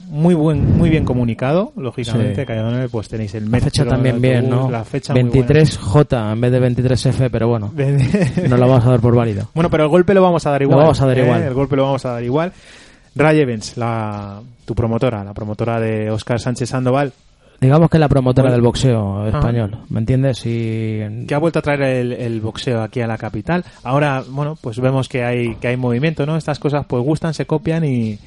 muy buen, muy bien comunicado, lógicamente. Sí. Calle O'Donnell, pues tenéis el La metro, fecha también bien, ¿no? La fecha muy buena. 23J en vez de 23F, pero bueno, no la vamos a dar por válido. Bueno, pero el golpe lo vamos a dar Lo igual. vamos a dar ¿eh? igual. El golpe lo vamos a dar igual. Ray Evans, la, tu promotora, la promotora de Oscar Sánchez Sandoval, Digamos que es la promotora Bueno. del boxeo español, ¿me entiendes? Y que ha vuelto a traer el, el boxeo aquí a la capital. Ahora, bueno, pues vemos que hay que hay movimiento, ¿no? Estas cosas pues gustan, se copian y,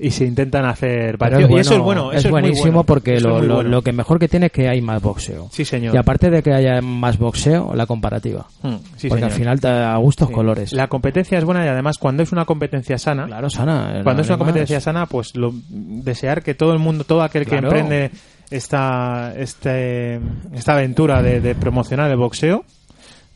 y se intentan hacer Pero parecido. y eso es bueno, es muy buenísimo bueno. porque Eso es lo, muy lo- bueno. lo que mejor que tiene es que hay más boxeo. Sí, señor. Y aparte de que haya más boxeo, la comparativa. Mm, sí, porque señor. al final te da gustos Sí. colores. La competencia es buena y además cuando es una competencia sana, Claro, sana. cuando no es una competencia más. sana, pues lo, desear que todo el mundo, todo aquel que emprende esta, este, esta aventura de, de promocionar el boxeo,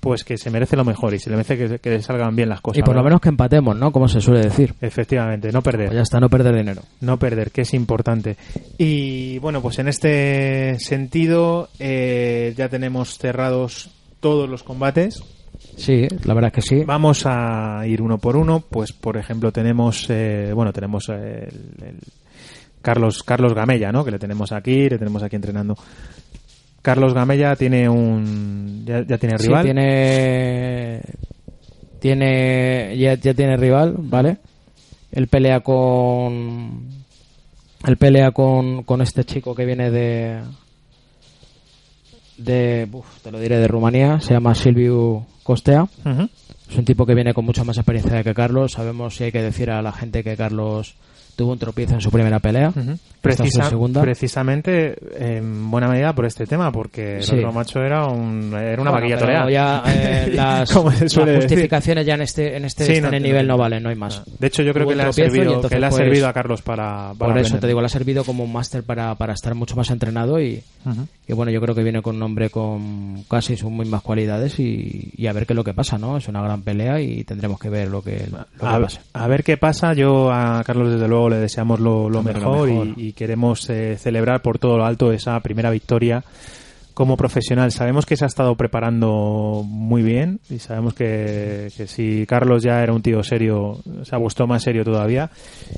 pues que se merece lo mejor y se le merece que, que le salgan bien las cosas. Y por lo ¿no? menos que empatemos, ¿no? Como se suele decir. Efectivamente, no perder. Pues ya está, no perder dinero. No perder, que es importante. Y bueno, pues en este sentido eh, ya tenemos cerrados todos los combates. Sí, la verdad es que sí. Vamos a ir uno por uno. Pues por ejemplo tenemos, eh, bueno, tenemos el, el Carlos Carlos Gamella, ¿no? Que le tenemos aquí, le tenemos aquí entrenando. Carlos Gamella tiene un, ya, ya tiene Sí, rival. tiene. Tiene. Ya, ya tiene rival, ¿vale? Él pelea con. Él pelea con, con este chico que viene de. De. uf, te lo diré, de Rumanía. Se llama Silviu Costea. Es un tipo que viene con mucha más experiencia que Carlos. Sabemos si hay que decir a la gente que Carlos tuvo un tropiezo en su primera pelea. Precisa-. Precisamente en buena medida por este tema, porque el Sí. otro macho era, un, era una Bueno, vaquilla toreada. ya eh, las, decir. justificaciones ya en este en este, Sí, no, nivel no. valen, no hay más. De hecho, yo creo que le ha servido, que le ha pues, servido a Carlos para, para Por eso aprender. te digo, le ha servido como un máster para, para estar mucho más entrenado y, y bueno, yo creo que viene con un hombre con casi sus mismas cualidades y, y a ver qué es lo que pasa, ¿no? Es una gran pelea y tendremos que ver lo que, lo que pasa. a ver qué pasa. Yo a Carlos, desde luego, le deseamos lo, lo Hombre, lo mejor, mejor. Y, y queremos eh, celebrar por todo lo alto esa primera victoria como profesional. Sabemos que se ha estado preparando muy bien y sabemos que, que si Carlos ya era un tío serio, se ha puesto más serio todavía.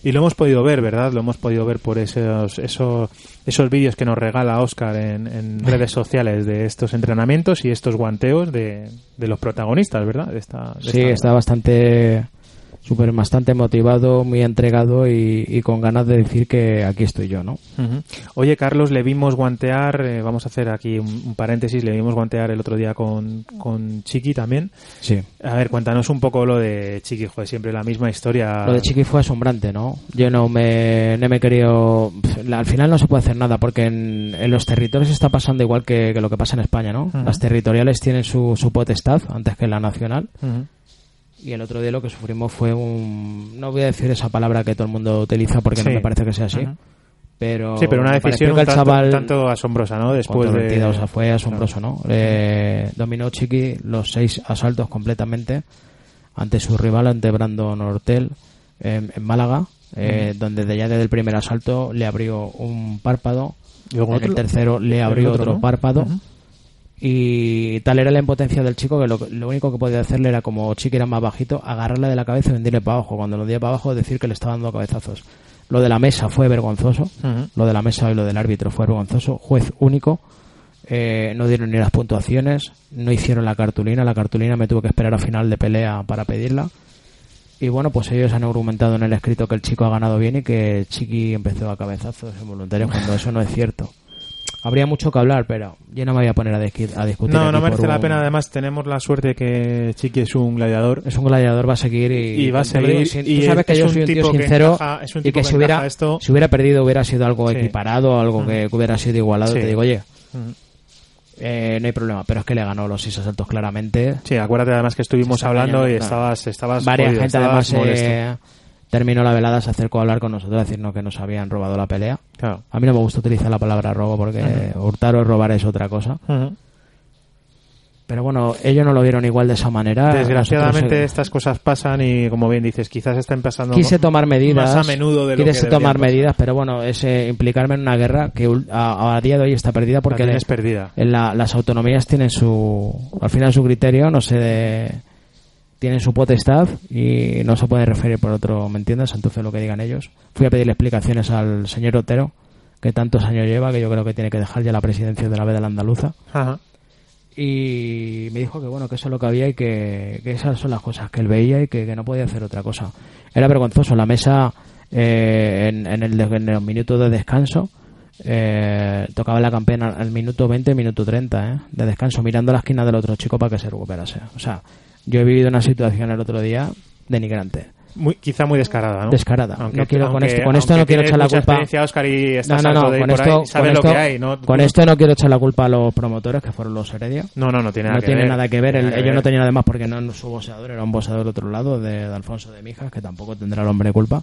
Y lo hemos podido ver, ¿verdad? Lo hemos podido ver por esos, esos, esos vídeos que nos regala Oscar en, en redes sociales de estos entrenamientos y estos guanteos de, de los protagonistas, ¿verdad? De esta, de Sí, esta- está bastante súper bastante motivado, muy entregado y, y con ganas de decir que aquí estoy yo, ¿no? Oye, Carlos, le vimos guantear, eh, vamos a hacer aquí un, un paréntesis, le vimos guantear el otro día con, con Chiqui también. Sí. A ver, cuéntanos un poco lo de Chiqui, joder, siempre la misma historia. Lo de Chiqui fue asombrante, ¿no? Yo no me, no me he querido... Al final no se puede hacer nada porque en, en los territorios está pasando igual que, que lo que pasa en España, ¿no? Las territoriales tienen su, su potestad antes que la nacional. Ujú. Y el otro día lo que sufrimos fue un... No voy a decir esa palabra que todo el mundo utiliza porque Sí. no me parece que sea así. Pero, Sí, pero una decisión un tanto, chaval tanto asombrosa, ¿no? Después de... controvertida, o sea, fue asombroso, ¿no? Eh, dominó Chiqui los seis asaltos completamente ante su rival, ante Brandon Hortel, en, en Málaga, eh, donde de ya desde el primer asalto le abrió un párpado, Y luego en otro- el tercero le el abrió otro, otro, ¿no? párpado. Ujú. Y tal era la impotencia del chico que lo, lo único que podía hacerle era, como Chiqui era más bajito, agarrarle de la cabeza y vendirle para abajo. Cuando lo dio para abajo, decir que le estaba dando cabezazos. Lo de la mesa fue vergonzoso. Lo de la mesa y lo del árbitro fue vergonzoso. Juez único. Eh, no dieron ni las puntuaciones. No hicieron la cartulina. La cartulina me tuve que esperar a final de pelea para pedirla. Y bueno, pues ellos han argumentado en el escrito que el chico ha ganado bien y que Chiqui empezó a cabezazos involuntarios cuando eso no es cierto. Habría mucho que hablar, pero yo no me voy a poner a, a discutir. No, no merece la un- pena. Además, tenemos la suerte que Chiqui es un gladiador. Es un gladiador, va a seguir y, Y va a seguir, y tú sabes es- que yo soy un tío que sincero encaja- es un y que que si hubiera, encaja esto- si hubiera perdido hubiera sido algo Sí. equiparado, algo que, que hubiera sido igualado. Sí. Te digo, oye, Ujú. eh, no hay problema, pero es que le ganó los seis asaltos claramente. Sí, acuérdate además que estuvimos hablando y estabas, estabas Varias jodido, gente estabas además eh, terminó la velada, se acercó a hablar con nosotros a decirnos que nos habían robado la pelea. Claro. A mí no me gusta utilizar la palabra robo porque hurtar o robar es otra cosa. Pero bueno, ellos no lo vieron igual de esa manera. Desgraciadamente Nosotros, eh, estas cosas pasan y como bien dices, quizás están pasando quise tomar medidas. más a menudo de lo quise tomar pasar. medidas, pero bueno, es eh, implicarme en una guerra que a, a día de hoy está perdida porque La le- perdida. en la- las autonomías tienen su, al final su criterio, no sé, de- tienen su potestad y no se puede referir por otro, ¿me entiendes? Entonces lo que digan ellos. Fui a pedirle explicaciones al señor Otero, que tantos años lleva, que yo creo que tiene que dejar ya la presidencia de la la Andaluza Ajá. y me dijo que bueno que eso es lo que había y que, que esas son las cosas que él veía y que, que no podía hacer otra cosa era vergonzoso la mesa eh, en, en, el, en los minutos de descanso eh, tocaba la campana al minuto 20 minuto 30 eh, de descanso mirando la esquina del otro chico para que se recuperase o sea yo he vivido una situación el otro día denigrante Muy, quizá muy descarada, ¿no? Descarada. Aunque- No quiero con esto- con esto no quiero echar la culpa. Oscar, y estás no, no, no, de con esto, ahí, con esto- que hay, ¿no? con esto no quiero echar la culpa a los promotores que fueron los Heredia. No, no, no tiene nada no que tiene ver. nada que ver. Tiene El- nada que ellos ver. no tenían además porque no su boxeador era un boxeador de otro lado, de, de Alfonso de Mijas, que tampoco tendrá el hombre culpa.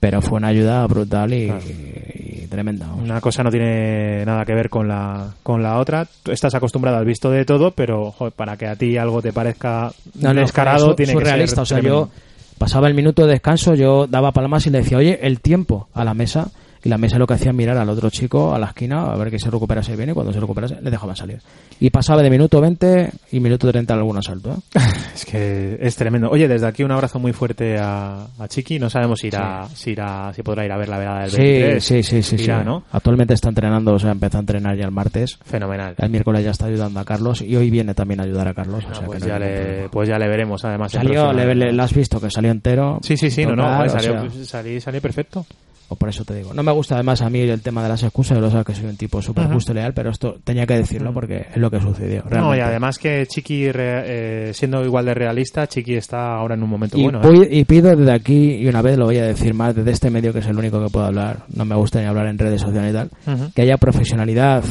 Pero fue una ayuda brutal y, y tremenda. vamos. Una cosa no tiene nada que ver con la, con la otra. Tú estás acostumbrado al visto de todo, pero joder, para que a ti algo te parezca No, descarado, tiene que O ser sea, yo pasaba el minuto de descanso, yo daba palmas y le decía, oye, el tiempo a la mesa. Y la mesa lo que hacía mirar al otro chico a la esquina a ver que se recuperase bien y cuando se recuperase le dejaban salir. Y pasaba de minuto 20 y minuto 30 algún asalto. ¿eh? Es que es tremendo. Oye, desde aquí un abrazo muy fuerte a, a Chiqui. No sabemos si irá, si irá, si podrá ir a ver la velada del Sí, 23. sí, sí, sí, Irá, sí. ¿no? Actualmente está entrenando, o sea, empezó a entrenar ya el martes. Fenomenal. El miércoles ya está ayudando a Carlos y hoy viene también a ayudar a Carlos. o sea pues, que no ya le, pues ya le veremos además. Salió, le, le- lo has visto que salió entero. Sí, sí, sí, no, no, o salió, sea, pues, salí, salí perfecto. O por eso te digo. No me gusta además a mí el tema de las excusas, yo lo sabes que soy un tipo súper justo y leal, pero esto tenía que decirlo porque es lo que sucedió. No, y realmente. además que Chiqui, re- eh, siendo igual de realista, Chiqui está ahora en un momento y, bueno. ¿eh? y pido desde aquí, y una vez lo voy a decir más, desde este medio que es el único que puedo hablar, no me gusta ni hablar en redes sociales y tal, que haya profesionalidad,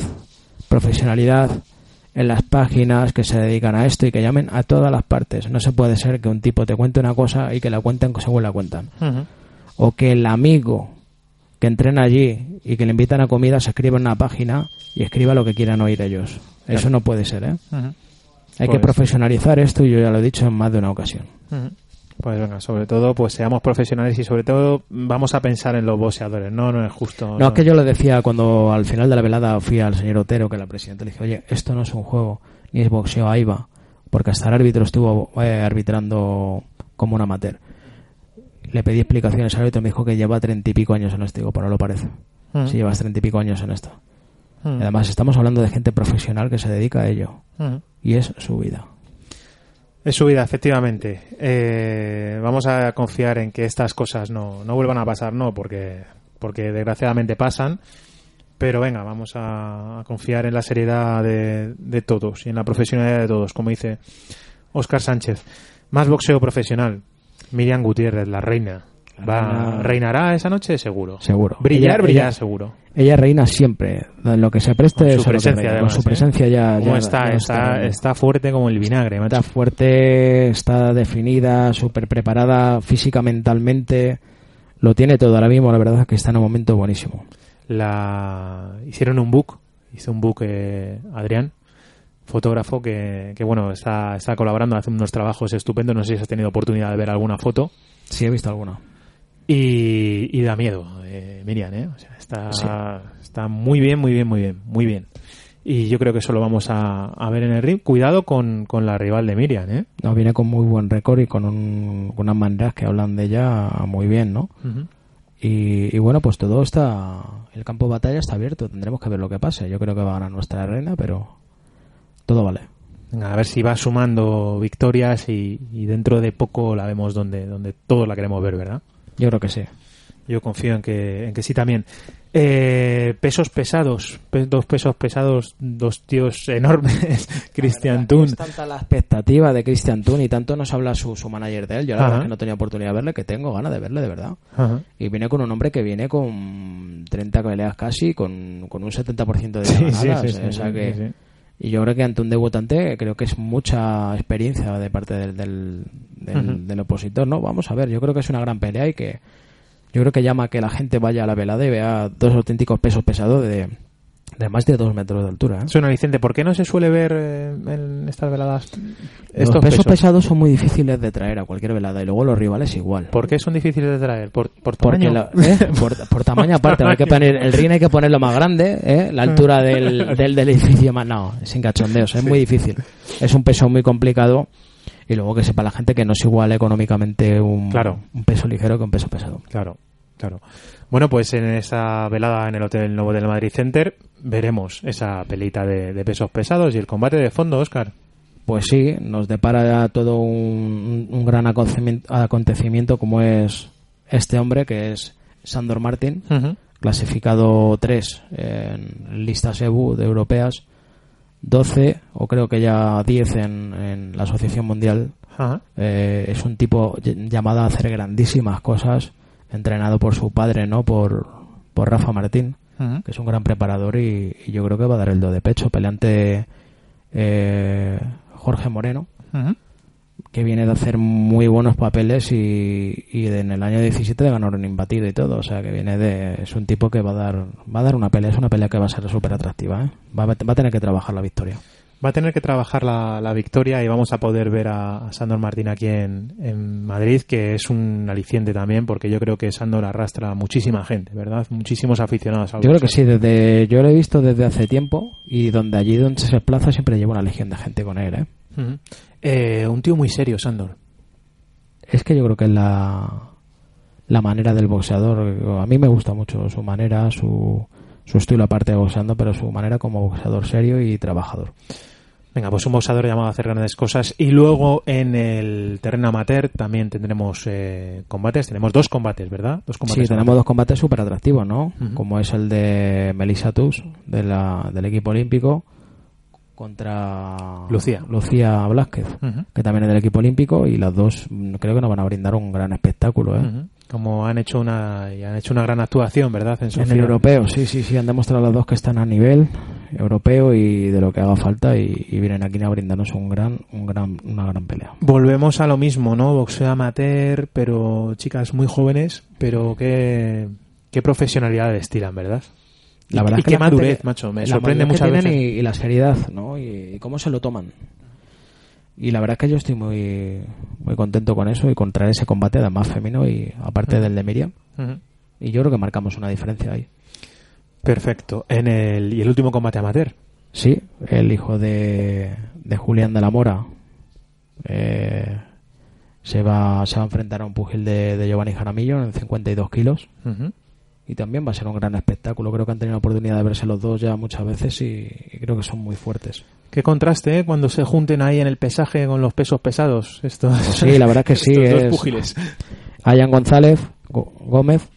profesionalidad en las páginas que se dedican a esto y que llamen a todas las partes. No se puede ser que un tipo te cuente una cosa y que la cuenten según la cuentan. O que el amigo que entrena allí y que le invitan a comida se escriba en una página y escriba lo que quieran oír ellos. Eso no puede ser, ¿eh? Hay que Pues- profesionalizar esto y yo ya lo he dicho en más de una ocasión. Pues venga, sobre todo, pues seamos profesionales y sobre todo vamos a pensar en los boxeadores. No, no es justo. No, es que yo lo decía cuando al final de la velada fui al señor Otero, que era el presidente, le dije, oye, esto no es un juego, ni es boxeo, ahí va. Porque hasta el árbitro estuvo eh, arbitrando como un amateur. Le pedí explicaciones al árbitro y me dijo que lleva treinta y pico años en esto. Digo, pero no lo parece. Mm. Si llevas treinta y pico años en esto. Mm. Y además estamos hablando de gente profesional que se dedica a ello. Mm. Y es su vida. Es su vida, efectivamente. Eh, vamos a confiar en que estas cosas no, no vuelvan a pasar, no, porque, porque desgraciadamente pasan. Pero venga, vamos a, a confiar en la seriedad de, de todos y en la profesionalidad de todos, como dice Óscar Sánchez. Más boxeo profesional. Miriam Gutiérrez, la reina. Va, reina- ¿Reinará esa noche? Seguro. Seguro. Brillar, Ella- brillar, ella- seguro. Ella reina siempre. Lo que se preste Con su presencia, reina. además. Con su ¿eh? presencia ya, ¿Cómo ya- está? está, está fuerte como el vinagre, macho. Está fuerte, está definida, súper preparada física, mentalmente. Lo tiene todo ahora mismo, la verdad es que está en un momento buenísimo. la hicieron un book hizo un book eh, Adrián fotógrafo que, que bueno está, está colaborando hace unos trabajos estupendos no sé si has tenido oportunidad de ver alguna foto Sí, he visto alguna. y, y da miedo eh, Miriam ¿eh? o sea, está, Sí. está muy bien muy bien muy bien muy bien y yo creo que eso lo vamos a, a ver en el ring cuidado con, con la rival de Miriam ¿eh? No, viene con muy buen récord y con, un- con unas maneras que hablan de ella muy bien, ¿no? Y bueno, pues todo está. El campo de batalla está abierto. Tendremos que ver lo que pase. Yo creo que va a ganar nuestra reina, pero todo vale. Venga, a ver si va sumando victorias y, y dentro de poco la vemos donde, donde todos la queremos ver, ¿verdad? Yo creo que sí. Yo confío en que, en que sí también. Eh, pesos pesados, pe- dos pesos pesados, dos tíos enormes, Christian Thun. Es tanta la expectativa de Christian Thun y tanto nos habla su, su manager de él. Yo la Ajá. verdad que no tenía oportunidad de verle, que tengo ganas de verle, de verdad. Ajá. Y viene con un hombre que viene con 30 peleas casi, con, con un 70% de Sí, ganadas. sí, sí, eh, o sea que-. Y yo creo que ante un debutante creo que es mucha experiencia de parte del, del, del- opositor, ¿no? Vamos a ver, yo creo que es una gran pelea y que yo creo que llama a que la gente vaya a la velada y vea dos auténticos pesos pesados de, de más de dos metros de altura. ¿eh? Suena Vicente, ¿por qué no se suele ver eh, en estas veladas Los estos pesos, pesados son muy difíciles de traer a cualquier velada y luego los rivales igual. ¿Por qué son difíciles de traer? ¿Por, por tamaño? la- ¿eh? por, por tamaño aparte, hay que poner, el ring hay que ponerlo más grande, ¿eh? la altura del, del, del edificio más. No, sin cachondeos, es muy difícil. Es un peso muy complicado y luego que sepa la gente que no es igual económicamente un, Claro. un peso ligero que un peso pesado. Claro, claro. Bueno, pues en esa velada en el Hotel Novo del Madrid Center veremos esa pelita de, de pesos pesados y el combate de fondo, Oscar. Pues sí, nos depara todo un, un gran acontecimiento, como es este hombre que es Sandor Martin. clasificado 3 en listas EBU de europeas, 12 o creo que ya 10 en, en la Asociación Mundial. Eh, es un tipo ll- llamado a hacer grandísimas cosas, entrenado por su padre, ¿no? Por, por Rafa Martín, que es un gran preparador y, y yo creo que va a dar el do de pecho. Peleante eh, Jorge Moreno, que viene de hacer muy buenos papeles y, y en el año 17 de ganar un imbatido y todo. O sea, que viene de. Es un tipo que va a dar va a dar una pelea. Es una pelea que va a ser súper atractiva. ¿eh? Va, a- va a tener que trabajar la victoria. Va a tener que trabajar la, la victoria y vamos a poder ver a, a Sandor Martín aquí en, en Madrid, que es un aliciente también, porque yo creo que Sandor arrastra a muchísima gente, ¿verdad? Muchísimos aficionados al Yo creo que sí, desde yo lo he visto desde hace tiempo y donde allí donde se plaza siempre lleva una legión de gente con él. ¿eh? Eh, un tío muy serio, Sandor. Es que yo creo que es la, la manera del boxeador. A mí me gusta mucho su manera, su, su estilo aparte de boxeando, pero su manera como boxeador serio y trabajador. Venga, pues un boxeador llamado a hacer grandes cosas. Y luego en el terreno amateur también tendremos eh, combates. Tenemos dos combates, ¿verdad? Dos combates Sí, tenemos dos combates súper atractivos, ¿no? Como es el de Melissa Tus, de la, del equipo olímpico, contra Lucía. Lucía Blázquez, que también es del equipo olímpico, y las dos mm, creo que nos van a brindar un gran espectáculo, ¿eh? Como han hecho una y han hecho una gran actuación, ¿verdad? En, En el europeo, sí, sí, sí, han demostrado las dos que están a nivel europeo y de lo que haga falta y, y vienen aquí a brindarnos un gran, un gran, una gran pelea. Volvemos a lo mismo, ¿no? Boxeo amateur, pero chicas muy jóvenes, pero qué, qué profesionalidad destilan, ¿verdad? La verdad y es que qué madurez, macho. Me sorprende muchas veces. Y, y la seriedad, ¿no? Y, y cómo se lo toman. Y la verdad es que yo estoy muy, muy contento con eso y con traer ese combate además femenino y aparte del de Miriam. Y yo creo que marcamos una diferencia ahí. Perfecto. En el, y el último combate amateur. Sí, el hijo de, de Julián de la Mora eh, se, va, se va a enfrentar a un pugil de, de Giovanni Jaramillo en 52 kilos. Ujú. Y también va a ser un gran espectáculo. Creo que han tenido la oportunidad de verse los dos ya muchas veces y, y creo que son muy fuertes. Qué contraste, ¿eh? Cuando se junten ahí en el pesaje con los pesos pesados. Estos, Sí, la verdad que sí. estos dos es púgiles. Ayan González Go- Gómez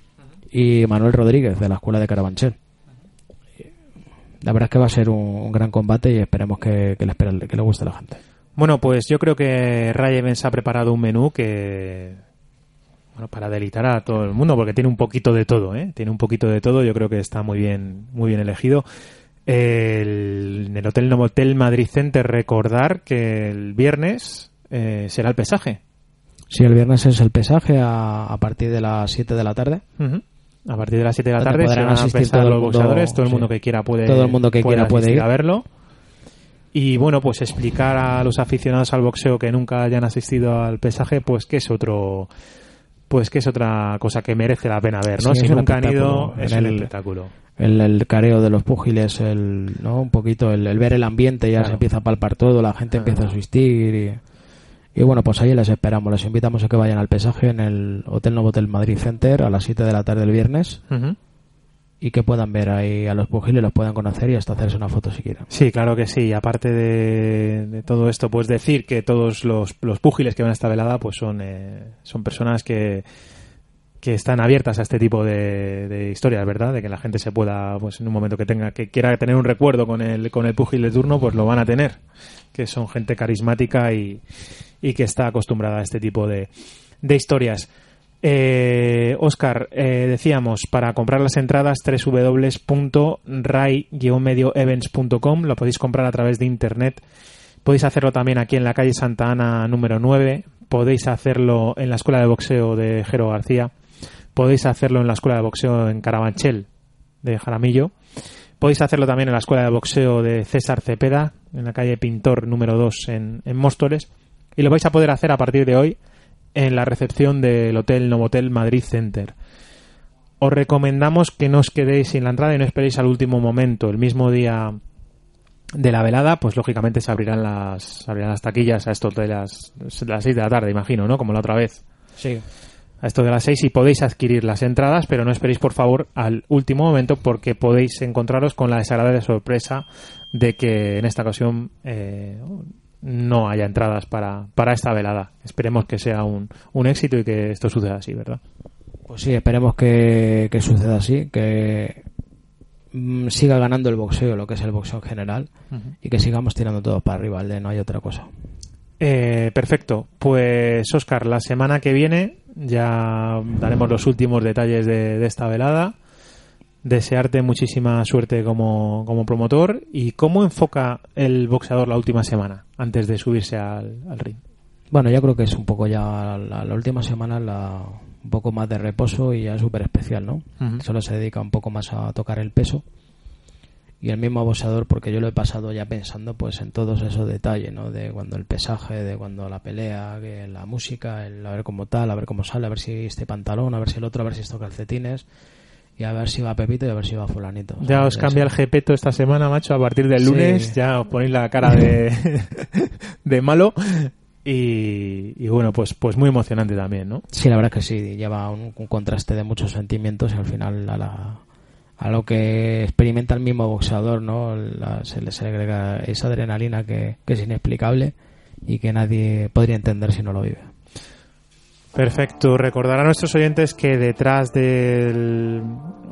y Manuel Rodríguez de la Escuela de Carabanchel. La verdad es que va a ser un, un gran combate y esperemos que, que le, que le guste a la gente. Bueno, pues yo creo que Ray Evans ha preparado un menú que bueno, para deleitar a todo el mundo, porque tiene un poquito de todo, ¿eh? Tiene un poquito de todo, yo creo que está muy bien, muy bien elegido. El- en el Hotel Novotel Madrid Center recordar que el viernes eh, será el pesaje. Sí, el viernes es el pesaje a, a partir de las 7 de la tarde. Ujú. A partir de las 7 de la tarde podrán asistir pesar todo el los boxeadores, todo el sí. mundo que quiera puede Todo el mundo que quiera puede ir. a verlo. Y bueno, pues explicar a los aficionados al boxeo que nunca hayan asistido al pesaje, pues que es otro pues que es otra cosa que merece la pena ver, ¿no? Sí, si nunca han ido, es el- espectáculo. El, el careo de los púgiles, el, ¿no? un poquito el, el ver el ambiente, ya Claro. se empieza a palpar todo, la gente empieza a asistir y, y bueno, pues ahí les esperamos, les invitamos a que vayan al pesaje en el Hotel Novotel Madrid Center a las 7 de la tarde el viernes Ujú. Y que puedan ver ahí a los pugiles, los puedan conocer y hasta hacerse una foto si quieren. Sí, claro que sí. Aparte de, de todo esto, pues decir que todos los, los púgiles que van a esta velada, pues son, eh, son personas que, que están abiertas a este tipo de, de historias, ¿verdad? De que la gente se pueda, pues en un momento que tenga, que quiera tener un recuerdo con el, con el púgil de turno, pues lo van a tener. Que son gente carismática y, y que está acostumbrada a este tipo de, de historias. Eh, Oscar, eh, decíamos, para comprar las entradas www.ray-medioevents.com lo podéis comprar a través de internet. Podéis hacerlo también aquí en la calle Santa Ana número 9. Podéis hacerlo en la Escuela de Boxeo de Jero García. Podéis hacerlo en la Escuela de Boxeo en Carabanchel de Jaramillo. Podéis hacerlo también en la Escuela de Boxeo de César Cepeda, en la calle Pintor número 2 en, en Móstoles. Y lo vais a poder hacer a partir de hoy en la recepción del Hotel Novotel Madrid Center. Os recomendamos que no os quedéis sin la entrada y no esperéis al último momento. El mismo día de la velada, pues lógicamente se abrirán las, se abrirán las taquillas a esto de las, las 6 de la tarde, imagino, ¿no? Como la otra vez. Sí. A esto de las 6 y podéis adquirir las entradas, pero no esperéis por favor al último momento porque podéis encontraros con la desagradable sorpresa de que en esta ocasión eh, no haya entradas para, para esta velada. Esperemos que sea un, un éxito y que esto suceda así, ¿verdad? Pues sí, esperemos que, que suceda así, que mm, siga ganando el boxeo, lo que es el boxeo en general, y que sigamos tirando todos para arriba, de no hay otra cosa. Eh, perfecto. Pues Oscar, la semana que viene ya daremos los últimos detalles de, de esta velada. Desearte muchísima suerte como, como promotor y cómo enfoca el boxeador la última semana antes de subirse al, al ring. Bueno, yo creo que es un poco ya la, la última semana la, un poco más de reposo y ya súper especial, ¿no? Solo se dedica un poco más a tocar el peso. Y el mismo boxeador, porque yo lo he pasado ya pensando pues en todos esos detalles, ¿no? De cuando el pesaje, de cuando la pelea, que la música, el a ver cómo tal, a ver cómo sale, a ver si este pantalón, a ver si el otro, a ver si estos calcetines. Y a ver si va Pepito y a ver si va Fulanito. Ya os cambia el jepeto esta semana, macho. A partir del Sí. lunes ya os ponéis la cara de, de malo. Y, y bueno, pues, pues muy emocionante también, ¿no? Sí, la verdad es que sí, lleva un, un contraste de muchos sentimientos y al final a, la, a lo que experimenta el mismo boxeador, ¿no? La- se le se le agrega esa adrenalina que, que es inexplicable y que nadie podría entender si no lo vive. Perfecto. Recordar a nuestros oyentes que detrás del.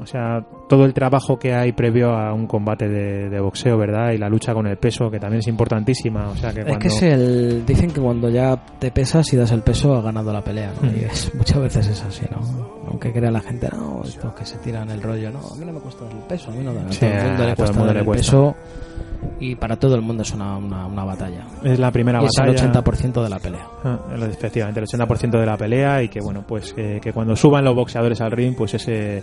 O sea, todo el trabajo que hay previo a un combate de, de boxeo, ¿verdad? Y la lucha con el peso, que también es importantísima. O sea, que Es cuando. que es el, dicen que cuando ya te pesas y das el peso, has ganado la pelea, ¿no? Mm. Y es- muchas veces es así, ¿no? Aunque crea la gente, no, estos que se tiran el rollo, no, a mí no me cuesta el peso, a mí no da, a Sí, todo el mundo a le todo el cuesta el peso y para todo el mundo es una, una, una batalla. Es la primera Y batalla. Es el 80% de la pelea. Ah, efectivamente, el 80% de la pelea y que bueno, pues que, que cuando suban los boxeadores al ring, pues ese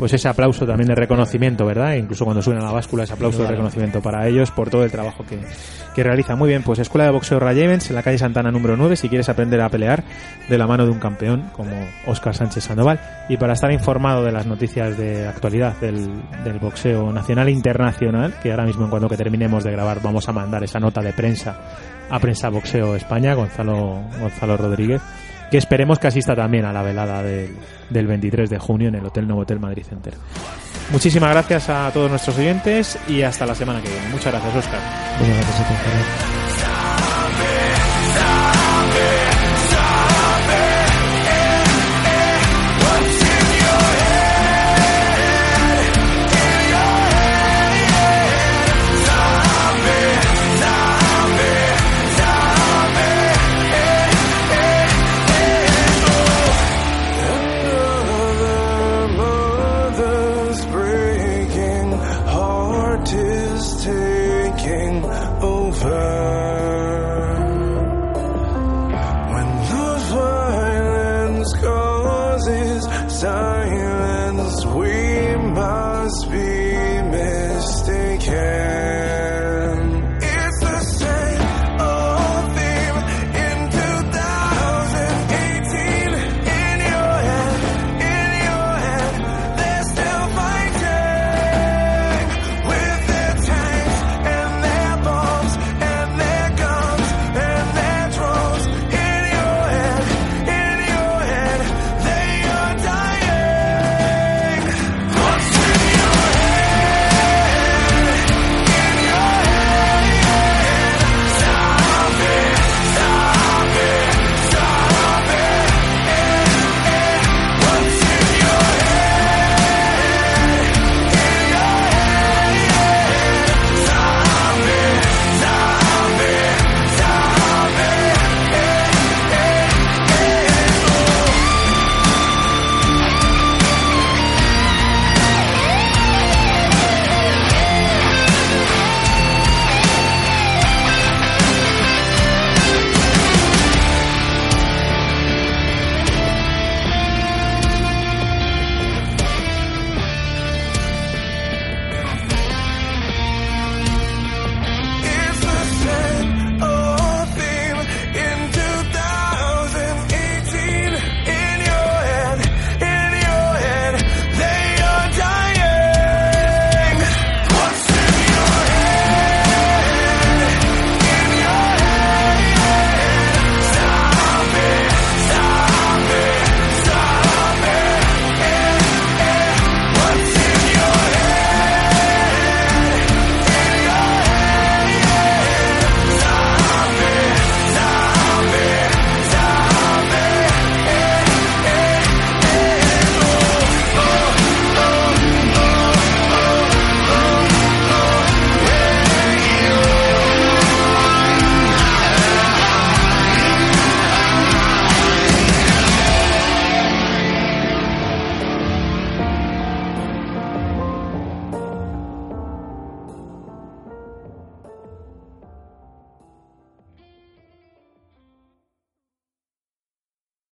pues ese aplauso también de reconocimiento, ¿verdad? Incluso cuando suben a la báscula, ese aplauso de reconocimiento para ellos por todo el trabajo que, que realizan. Muy bien, pues Escuela de Boxeo Ray Evans en la calle Santana número 9, si quieres aprender a pelear de la mano de un campeón como Óscar Sánchez Sandoval. Y para estar informado de las noticias de actualidad del, del boxeo nacional e internacional, que ahora mismo en cuanto que terminemos de grabar vamos a mandar esa nota de prensa a Prensa Boxeo España, Gonzalo, Gonzalo Rodríguez, que esperemos que asista también a la velada del, del 23 de junio en el Hotel Novotel Madrid Center. Muchísimas gracias a todos nuestros oyentes y hasta la semana que viene. Muchas gracias, Oscar. Muchas gracias a